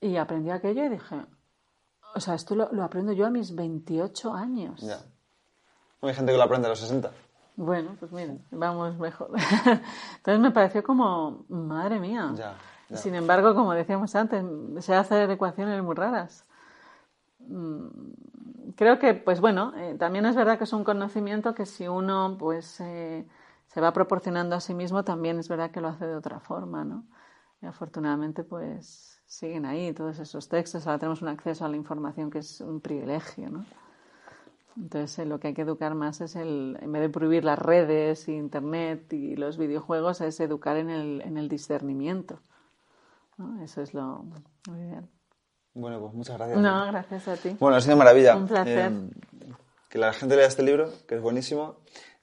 y aprendí aquello y dije, o sea, esto lo, lo aprendo yo a mis 28 años. Ya. Hay gente que lo aprende a los 60. Bueno, pues mira, vamos mejor. Entonces me pareció como, madre mía. Ya. Sin embargo, como decíamos antes, se hacen ecuaciones muy raras. Mm, creo que, pues bueno, eh, también es verdad que es un conocimiento que si uno pues eh, se va proporcionando a sí mismo, también es verdad que lo hace de otra forma, ¿no? Y afortunadamente, pues siguen ahí todos esos textos. Ahora tenemos un acceso a la información que es un privilegio, ¿no? Entonces, eh, lo que hay que educar más es el, en vez de prohibir las redes, internet y los videojuegos, es educar en el, en el discernimiento. Eso es lo ideal. Bueno, pues muchas gracias. No, gracias a ti. Bueno, ha sido maravilla. Un placer. Eh, que la gente lea este libro, que es buenísimo.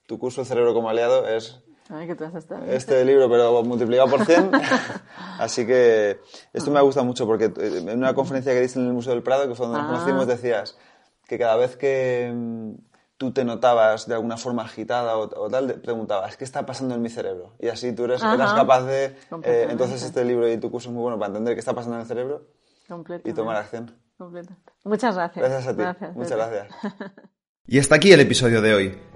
Tu curso El cerebro como aliado es Ay, que te este libro, pero multiplicado por 100. Así que esto me ha gustado mucho porque eh, en una conferencia que diste en el Museo del Prado, que fue donde nos ah. conocimos, decías que cada vez que mm, tú te notabas de alguna forma agitada o, tal, preguntabas, ¿qué está pasando en mi cerebro? Y así tú eres, eras capaz de... Eh, entonces este libro y tu curso es muy bueno para entender qué está pasando en el cerebro y tomar acción. Muchas gracias. Gracias a ti. Muchas gracias. y hasta aquí el episodio de hoy.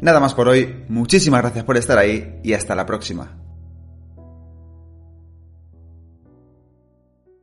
Nada más por hoy, muchísimas gracias por estar ahí y hasta la próxima.